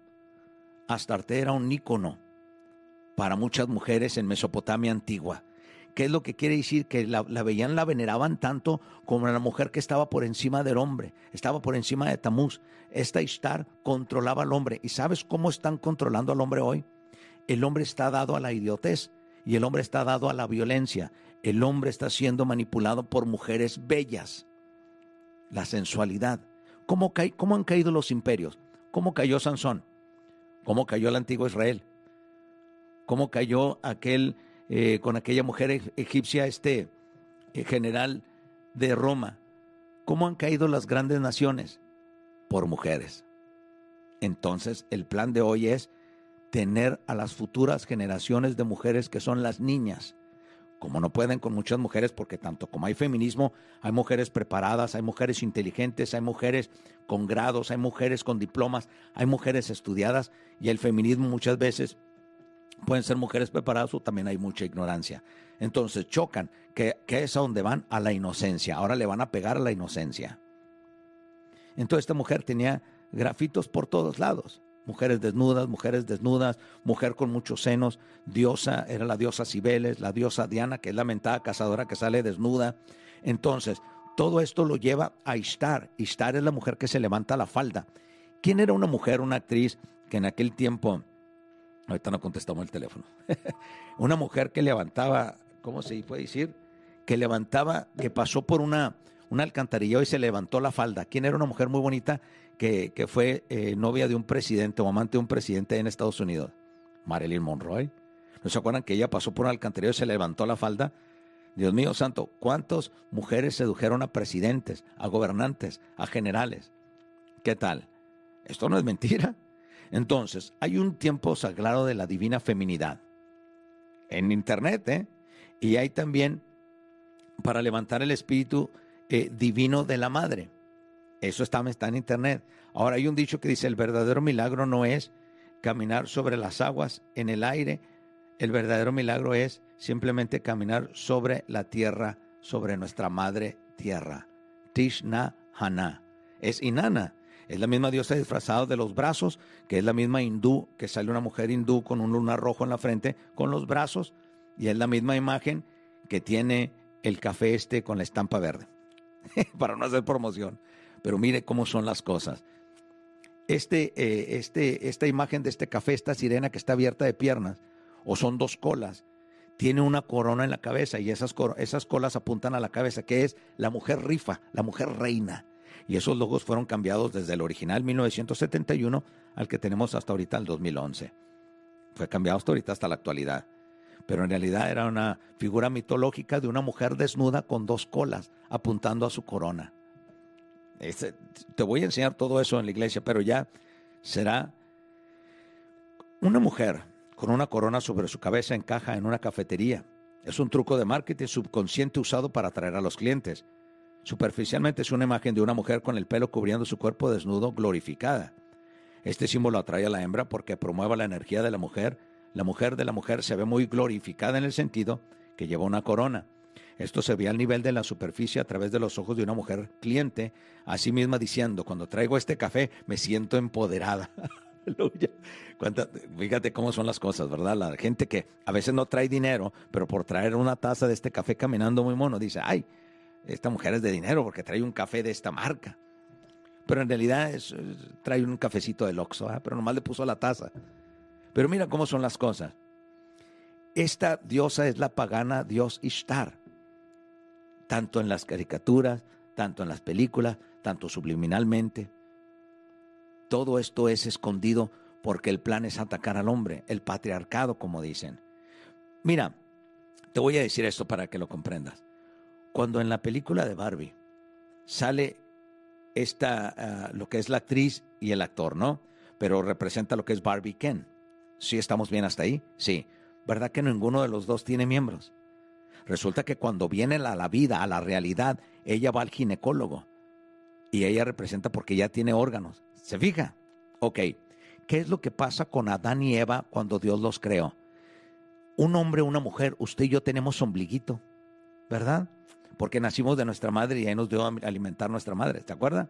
C: Astarte era un ícono para muchas mujeres en Mesopotamia antigua. ¿Qué es lo que quiere decir? Que la, veían, la veneraban tanto como la mujer que estaba por encima del hombre, estaba por encima de Tamuz. Esta Ishtar controlaba al hombre. ¿Y sabes cómo están controlando al hombre hoy? El hombre está dado a la idiotez y el hombre está dado a la violencia. El hombre está siendo manipulado por mujeres bellas. La sensualidad. ¿Cómo, cómo han caído los imperios? ¿Cómo cayó Sansón? ¿Cómo cayó el antiguo Israel? cómo cayó aquel eh, con aquella mujer egipcia, este eh, general de Roma. ¿Cómo han caído las grandes naciones? Por mujeres. Entonces, el plan de hoy es tener a las futuras generaciones de mujeres que son las niñas. Como no pueden con muchas mujeres, porque tanto como hay feminismo, hay mujeres preparadas, hay mujeres inteligentes, hay mujeres con grados, hay mujeres con diplomas, hay mujeres estudiadas, y el feminismo muchas veces pueden ser mujeres preparadas o también hay mucha ignorancia. Entonces chocan, que, es a donde van a la inocencia. Ahora le van a pegar a la inocencia. Entonces esta mujer tenía grafitos por todos lados. Mujeres desnudas, mujeres desnudas, mujer con muchos senos, diosa, era la diosa Cibeles, la diosa Diana, que es la mentada cazadora que sale desnuda. Entonces, todo esto lo lleva a Ishtar. Ishtar es la mujer que se levanta la falda. ¿Quién era una mujer, una actriz que en aquel tiempo Ahorita no contestamos el teléfono. una mujer que levantaba, ¿cómo se puede decir? Que levantaba, que pasó por una, una alcantarilla y se levantó la falda. ¿Quién era una mujer muy bonita que, fue eh, novia de un presidente o amante de un presidente en Estados Unidos? Marilyn Monroe. ¿No se acuerdan que ella pasó por una alcantarilla y se levantó la falda? Dios mío santo, ¿cuántas mujeres sedujeron a presidentes, a gobernantes, a generales? ¿Qué tal? Esto no es mentira. Entonces, hay un tiempo sagrado de la divina feminidad en Internet, ¿eh? Y hay también para levantar el espíritu eh, divino de la madre. Eso está, en Internet. Ahora hay un dicho que dice, el verdadero milagro no es caminar sobre las aguas en el aire, el verdadero milagro es simplemente caminar sobre la tierra, sobre nuestra madre tierra. Tishna Hana. Es Inanna. Es la misma diosa disfrazada de los brazos, que es la misma hindú, que sale una mujer hindú con un lunar rojo en la frente, con los brazos, y es la misma imagen que tiene el café este con la estampa verde, para no hacer promoción. Pero mire cómo son las cosas. Este, eh, este, esta imagen de este café, esta sirena que está abierta de piernas, o son dos colas, tiene una corona en la cabeza y esas, esas colas apuntan a la cabeza, que es la mujer rifa, la mujer reina y esos logos fueron cambiados desde el original 1971 al que tenemos hasta ahorita el 2011. Fue cambiado hasta ahorita hasta la actualidad. Pero en realidad era una figura mitológica de una mujer desnuda con dos colas apuntando a su corona. Te voy a enseñar todo eso en la iglesia, pero ya será una mujer con una corona sobre su cabeza encaja en una cafetería. Es un truco de marketing subconsciente usado para atraer a los clientes. Superficialmente es una imagen de una mujer con el pelo cubriendo su cuerpo desnudo glorificada. Este símbolo atrae a la hembra porque promueve la energía de la mujer. La mujer de la mujer se ve muy glorificada en el sentido que lleva una corona. Esto se ve al nivel de la superficie a través de los ojos de una mujer cliente, así misma diciendo, cuando traigo este café me siento empoderada. Fíjate cómo son las cosas, ¿verdad? La gente que a veces no trae dinero, pero por traer una taza de este café caminando muy mono, dice, ay, esta mujer es de dinero porque trae un café de esta marca. Pero en realidad es, trae un cafecito del Oxxo, ¿eh? pero nomás le puso la taza. Pero mira cómo son las cosas. Esta diosa es la pagana dios Ishtar, tanto en las caricaturas, tanto en las películas, tanto subliminalmente. Todo esto es escondido porque el plan es atacar al hombre, el patriarcado, como dicen. Mira, te voy a decir esto para que lo comprendas. Cuando en la película de Barbie sale esta, ah, lo que es la actriz y el actor, ¿no? Pero representa lo que es Barbie Ken. ¿Sí estamos bien hasta ahí? Sí. ¿Verdad que ninguno de los dos tiene miembros? Resulta que cuando viene a la vida, a la realidad, ella va al ginecólogo y ella representa porque ya tiene órganos. ¿Se fija? Ok. ¿Qué es lo que pasa con Adán y Eva cuando Dios los creó? Un hombre, una mujer, usted y yo tenemos ombliguito, ¿verdad? Porque nacimos de nuestra madre y ahí nos dio a alimentar nuestra madre, ¿te acuerdas?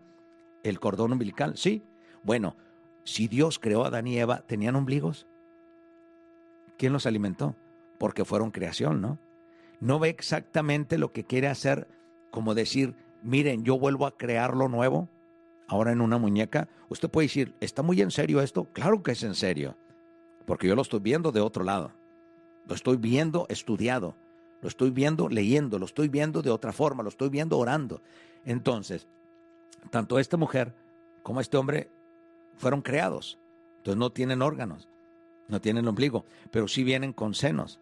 C: El cordón umbilical, sí. Bueno, si Dios creó a Adán y Eva, ¿tenían ombligos? ¿Quién los alimentó? Porque fueron creación, ¿no? No ve exactamente lo que quiere hacer, como decir, miren, yo vuelvo a crear lo nuevo ahora en una muñeca, usted puede decir, ¿está muy en serio esto? Claro que es en serio, porque yo lo estoy viendo de otro lado. Lo estoy viendo estudiado, lo estoy viendo leyendo, lo estoy viendo de otra forma, lo estoy viendo orando. Entonces, tanto esta mujer como este hombre fueron creados. Entonces no tienen órganos, no tienen ombligo, pero sí vienen con senos.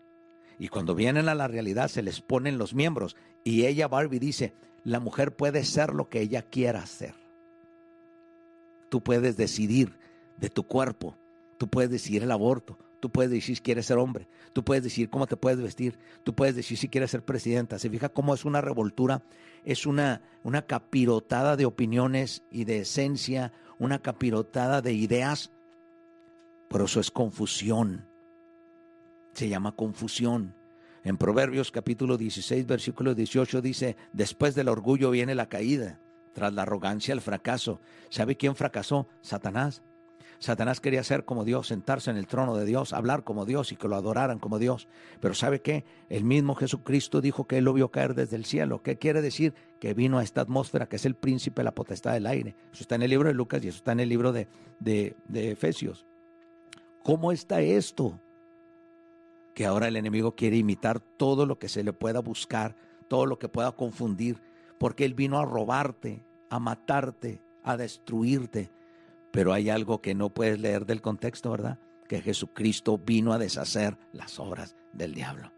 C: Y cuando vienen a la realidad se les ponen los miembros. Y ella, Barbie, dice, la mujer puede ser lo que ella quiera ser. Tú puedes decidir de tu cuerpo. Tú puedes decidir el aborto. Tú puedes decir si quieres ser hombre. Tú puedes decir cómo te puedes vestir. Tú puedes decir si quieres ser presidenta. Se fija cómo es una revoltura. Es una, una capirotada de opiniones y de esencia. Una capirotada de ideas. Por eso es confusión. Se llama confusión. En Proverbios capítulo 16, versículo 18 dice, después del orgullo viene la caída tras la arrogancia, el fracaso. ¿Sabe quién fracasó? Satanás. Satanás quería ser como Dios, sentarse en el trono de Dios, hablar como Dios y que lo adoraran como Dios. Pero ¿sabe qué? El mismo Jesucristo dijo que él lo vio caer desde el cielo. ¿Qué quiere decir? Que vino a esta atmósfera que es el príncipe de la potestad del aire. Eso está en el libro de Lucas y eso está en el libro de, de, de Efesios. ¿Cómo está esto? Que ahora el enemigo quiere imitar todo lo que se le pueda buscar, todo lo que pueda confundir porque Él vino a robarte, a matarte, a destruirte. Pero hay algo que no puedes leer del contexto, ¿verdad? Que Jesucristo vino a deshacer las obras del diablo.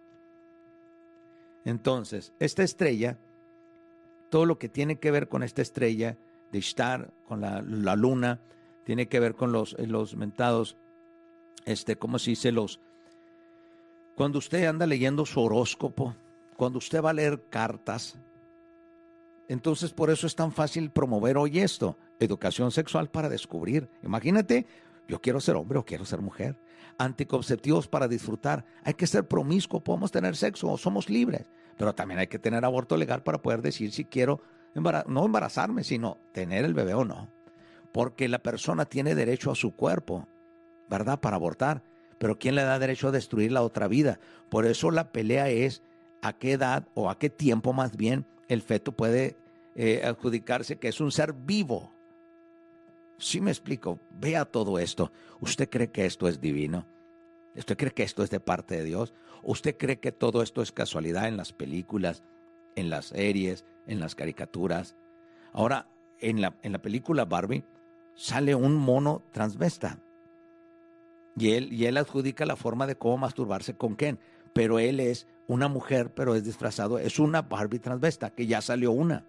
C: Entonces, esta estrella, todo lo que tiene que ver con esta estrella de Ishtar, con la, luna, tiene que ver con los, los mentados, este, ¿cómo se dice? Los, cuando usted anda leyendo su horóscopo, cuando usted va a leer cartas, entonces, por eso es tan fácil promover hoy esto, educación sexual para descubrir. Imagínate, yo quiero ser hombre o quiero ser mujer. Anticonceptivos para disfrutar. Hay que ser promiscuo, podemos tener sexo, o somos libres. Pero también hay que tener aborto legal para poder decir si quiero no embarazarme, sino tener el bebé o no. Porque la persona tiene derecho a su cuerpo, ¿verdad? Para abortar. Pero ¿quién le da derecho a destruir la otra vida? Por eso la pelea es a qué edad o a qué tiempo más bien el feto puede eh, adjudicarse que es un ser vivo. Si me explico, vea todo esto. ¿Usted cree que esto es divino? ¿Usted cree que esto es de parte de Dios? ¿Usted cree que todo esto es casualidad en las películas, en las series, en las caricaturas? Ahora, en la, en la película Barbie sale un mono transvesta. Y él, y él adjudica la forma de cómo masturbarse con Ken pero él es una mujer, pero es disfrazado, es una Barbie transvesta, que ya salió una.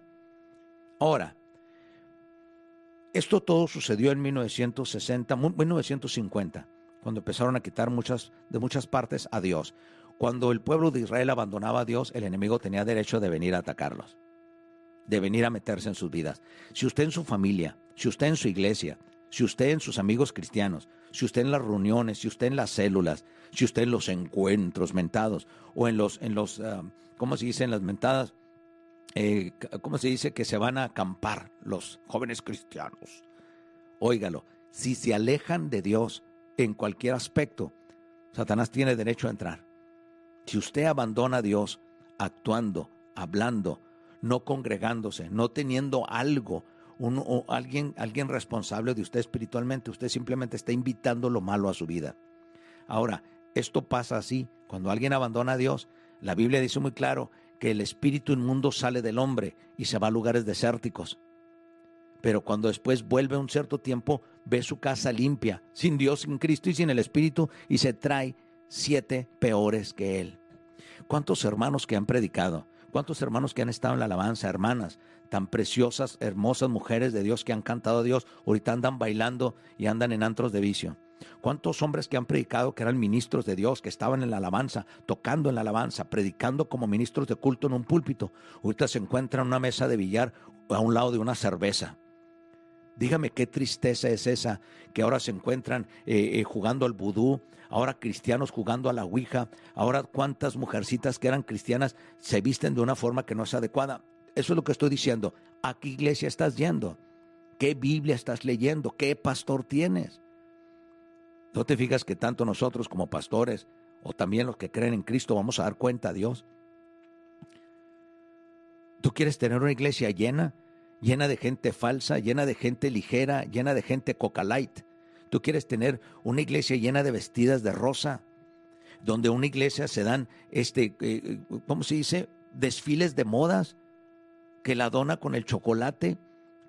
C: Ahora, esto todo sucedió en 1960, 1950, cuando empezaron a quitar muchas, de muchas partes a Dios. Cuando el pueblo de Israel abandonaba a Dios, el enemigo tenía derecho de venir a atacarlos, de venir a meterse en sus vidas. Si usted en su familia, si usted en su iglesia, si usted en sus amigos cristianos, si usted en las reuniones, si usted en las células, si usted en los encuentros mentados o en los, en los ah, ¿cómo se dice? En las mentadas, eh, ¿cómo se dice? Que se van a acampar los jóvenes cristianos. Óigalo, si se alejan de Dios en cualquier aspecto, Satanás tiene derecho a entrar. Si usted abandona a Dios actuando, hablando, no congregándose, no teniendo algo, un, alguien, alguien responsable de usted espiritualmente, usted simplemente está invitando lo malo a su vida. Ahora, esto pasa así, cuando alguien abandona a Dios, la Biblia dice muy claro que el espíritu inmundo sale del hombre y se va a lugares desérticos. Pero cuando después vuelve un cierto tiempo, ve su casa limpia, sin Dios, sin Cristo y sin el Espíritu, y se trae siete peores que él. ¿Cuántos hermanos que han predicado? ¿Cuántos hermanos que han estado en la alabanza, hermanas, tan preciosas, hermosas mujeres de Dios que han cantado a Dios, ahorita andan bailando y andan en antros de vicio? ¿Cuántos hombres que han predicado que eran ministros de Dios, que estaban en la alabanza, tocando en la alabanza, predicando como ministros de culto en un púlpito, ahorita se encuentran en una mesa de billar a un lado de una cerveza? Dígame qué tristeza es esa que ahora se encuentran eh, eh, jugando al vudú, ahora cristianos jugando a la ouija, ahora cuántas mujercitas que eran cristianas se visten de una forma que no es adecuada. Eso es lo que estoy diciendo. ¿A qué iglesia estás yendo? ¿Qué Biblia estás leyendo? ¿Qué pastor tienes? ¿No te fijas que tanto nosotros como pastores o también los que creen en Cristo vamos a dar cuenta a Dios? ¿Tú quieres tener una iglesia llena? llena de gente falsa, llena de gente ligera, llena de gente coca light. Tú quieres tener una iglesia llena de vestidas de rosa, donde una iglesia se dan, este, eh, ¿cómo se dice? Desfiles de modas, que la dona con el chocolate,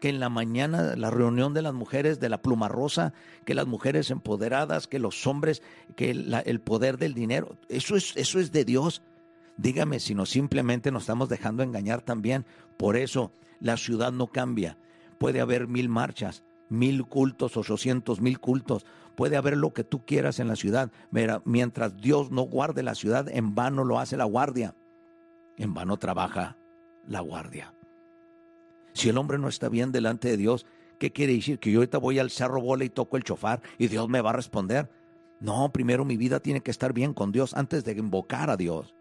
C: que en la mañana la reunión de las mujeres de la pluma rosa, que las mujeres empoderadas, que los hombres, que el poder del dinero, eso es, eso es de Dios. Dígame si no simplemente nos estamos dejando engañar también. Por eso la ciudad no cambia. Puede haber mil marchas, mil cultos, ochocientos mil cultos. Puede haber lo que tú quieras en la ciudad. Mira, mientras Dios no guarde la ciudad, en vano lo hace la guardia. En vano trabaja la guardia. Si el hombre no está bien delante de Dios, ¿qué quiere decir? Que yo ahorita voy al cerro bola y toco el chofar y Dios me va a responder. No, primero mi vida tiene que estar bien con Dios antes de invocar a Dios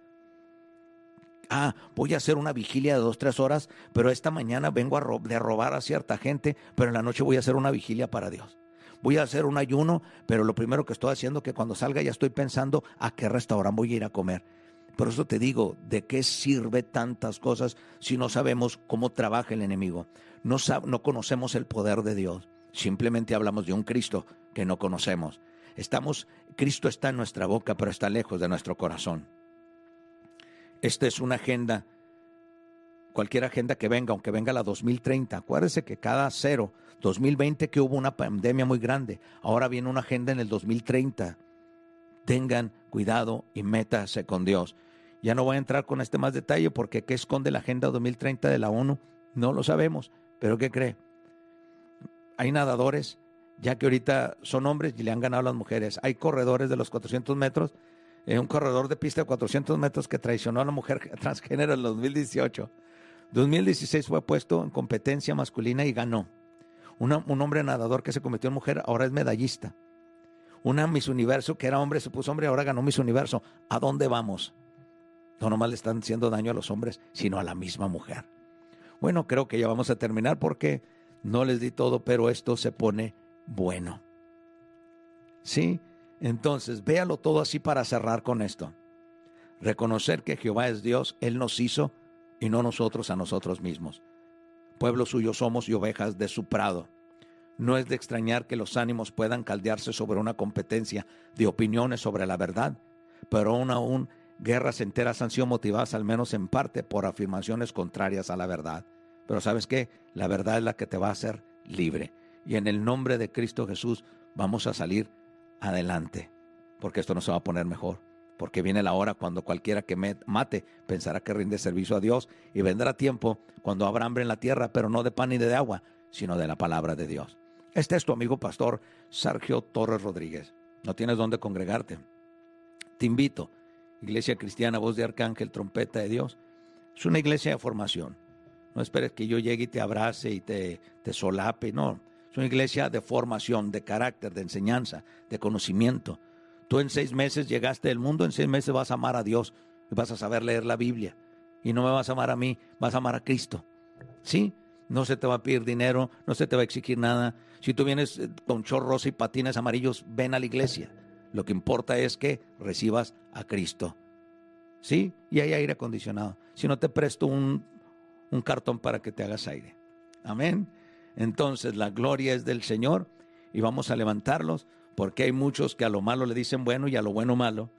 C: ah, voy a hacer una vigilia de dos, tres horas, pero esta mañana vengo a de robar a cierta gente, pero en la noche voy a hacer una vigilia para Dios. Voy a hacer un ayuno, pero lo primero que estoy haciendo es que cuando salga ya estoy pensando a qué restaurante voy a ir a comer. Por eso te digo, ¿de qué sirve tantas cosas si no sabemos cómo trabaja el enemigo? No, no conocemos el poder de Dios. Simplemente hablamos de un Cristo que no conocemos. Estamos, Cristo está en nuestra boca, pero está lejos de nuestro corazón. Esta es una agenda, cualquier agenda que venga, aunque venga la 2030. Acuérdese que cada cero, 2020 que hubo una pandemia muy grande, ahora viene una agenda en el 2030. Tengan cuidado y métase con Dios. Ya no voy a entrar con este más detalle porque ¿qué esconde la Agenda 2030 de la ONU? No lo sabemos, pero ¿qué cree? Hay nadadores, ya que ahorita son hombres y le han ganado a las mujeres. Hay corredores de los 400 metros un corredor de pista de 400 metros que traicionó a la mujer transgénero en 2018. 2016 fue puesto en competencia masculina y ganó. un hombre nadador que se convirtió en mujer ahora es medallista. Una Miss Universo que era hombre se puso hombre ahora ganó Miss Universo. ¿A dónde vamos? No nomás le están haciendo daño a los hombres, sino a la misma mujer. Bueno, creo que ya vamos a terminar porque no les di todo, pero esto se pone bueno. Sí, entonces, véalo todo así para cerrar con esto. Reconocer que Jehová es Dios, Él nos hizo y no nosotros a nosotros mismos. Pueblo suyo somos y ovejas de su prado. No es de extrañar que los ánimos puedan caldearse sobre una competencia de opiniones sobre la verdad, pero aún aún guerras enteras han sido motivadas al menos en parte por afirmaciones contrarias a la verdad. Pero sabes qué, la verdad es la que te va a hacer libre. Y en el nombre de Cristo Jesús vamos a salir adelante, porque esto no se va a poner mejor, porque viene la hora cuando cualquiera que me mate pensará que rinde servicio a Dios y vendrá tiempo cuando habrá hambre en la tierra, pero no de pan ni de agua, sino de la palabra de Dios. Este es tu amigo pastor Sergio Torres Rodríguez. no tienes dónde congregarte. Te invito, Iglesia Cristiana, voz de Arcángel, trompeta de Dios. Es una iglesia de formación. No esperes que yo llegue y te abrace y te, te solape, no. Es una iglesia de formación, de carácter, de enseñanza, de conocimiento. Tú en seis meses llegaste del mundo, en seis meses vas a amar a Dios y vas a saber leer la Biblia. Y no me vas a amar a mí, vas a amar a Cristo. ¿Sí? No se te va a pedir dinero, no se te va a exigir nada. Si tú vienes eh, con chorros y patines amarillos, ven a la iglesia. Lo que importa es que recibas a Cristo. ¿Sí? Y hay aire acondicionado. Si no te presto un, un cartón para que te hagas aire. Amén. Entonces la gloria es del Señor y vamos a levantarlos porque hay muchos que a lo malo le dicen bueno y a lo bueno malo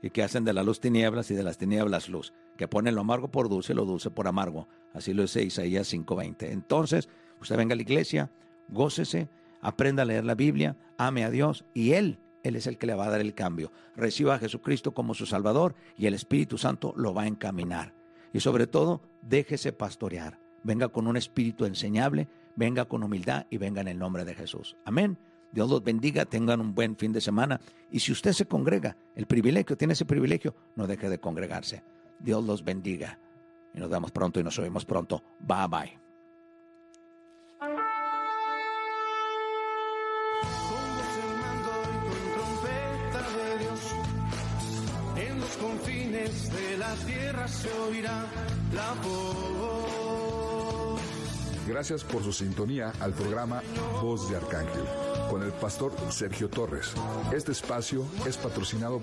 C: y que hacen de la luz tinieblas y de las tinieblas luz, que ponen lo amargo por dulce y lo dulce por amargo. Así lo dice Isaías 5:20. Entonces, usted venga a la iglesia, gócese, aprenda a leer la Biblia, ame a Dios y Él, Él es el que le va a dar el cambio. Reciba a Jesucristo como su Salvador y el Espíritu Santo lo va a encaminar. Y sobre todo, déjese pastorear. Venga con un espíritu enseñable, venga con humildad y venga en el nombre de Jesús. Amén. Dios los bendiga, tengan un buen fin de semana. Y si usted se congrega, el privilegio, tiene ese privilegio, no deje de congregarse. Dios los bendiga. Y nos vemos pronto y nos oímos pronto. Bye bye.
A: Se oirá la voz.
B: Gracias por su sintonía al programa Voz de Arcángel con el pastor Sergio Torres. Este espacio es patrocinado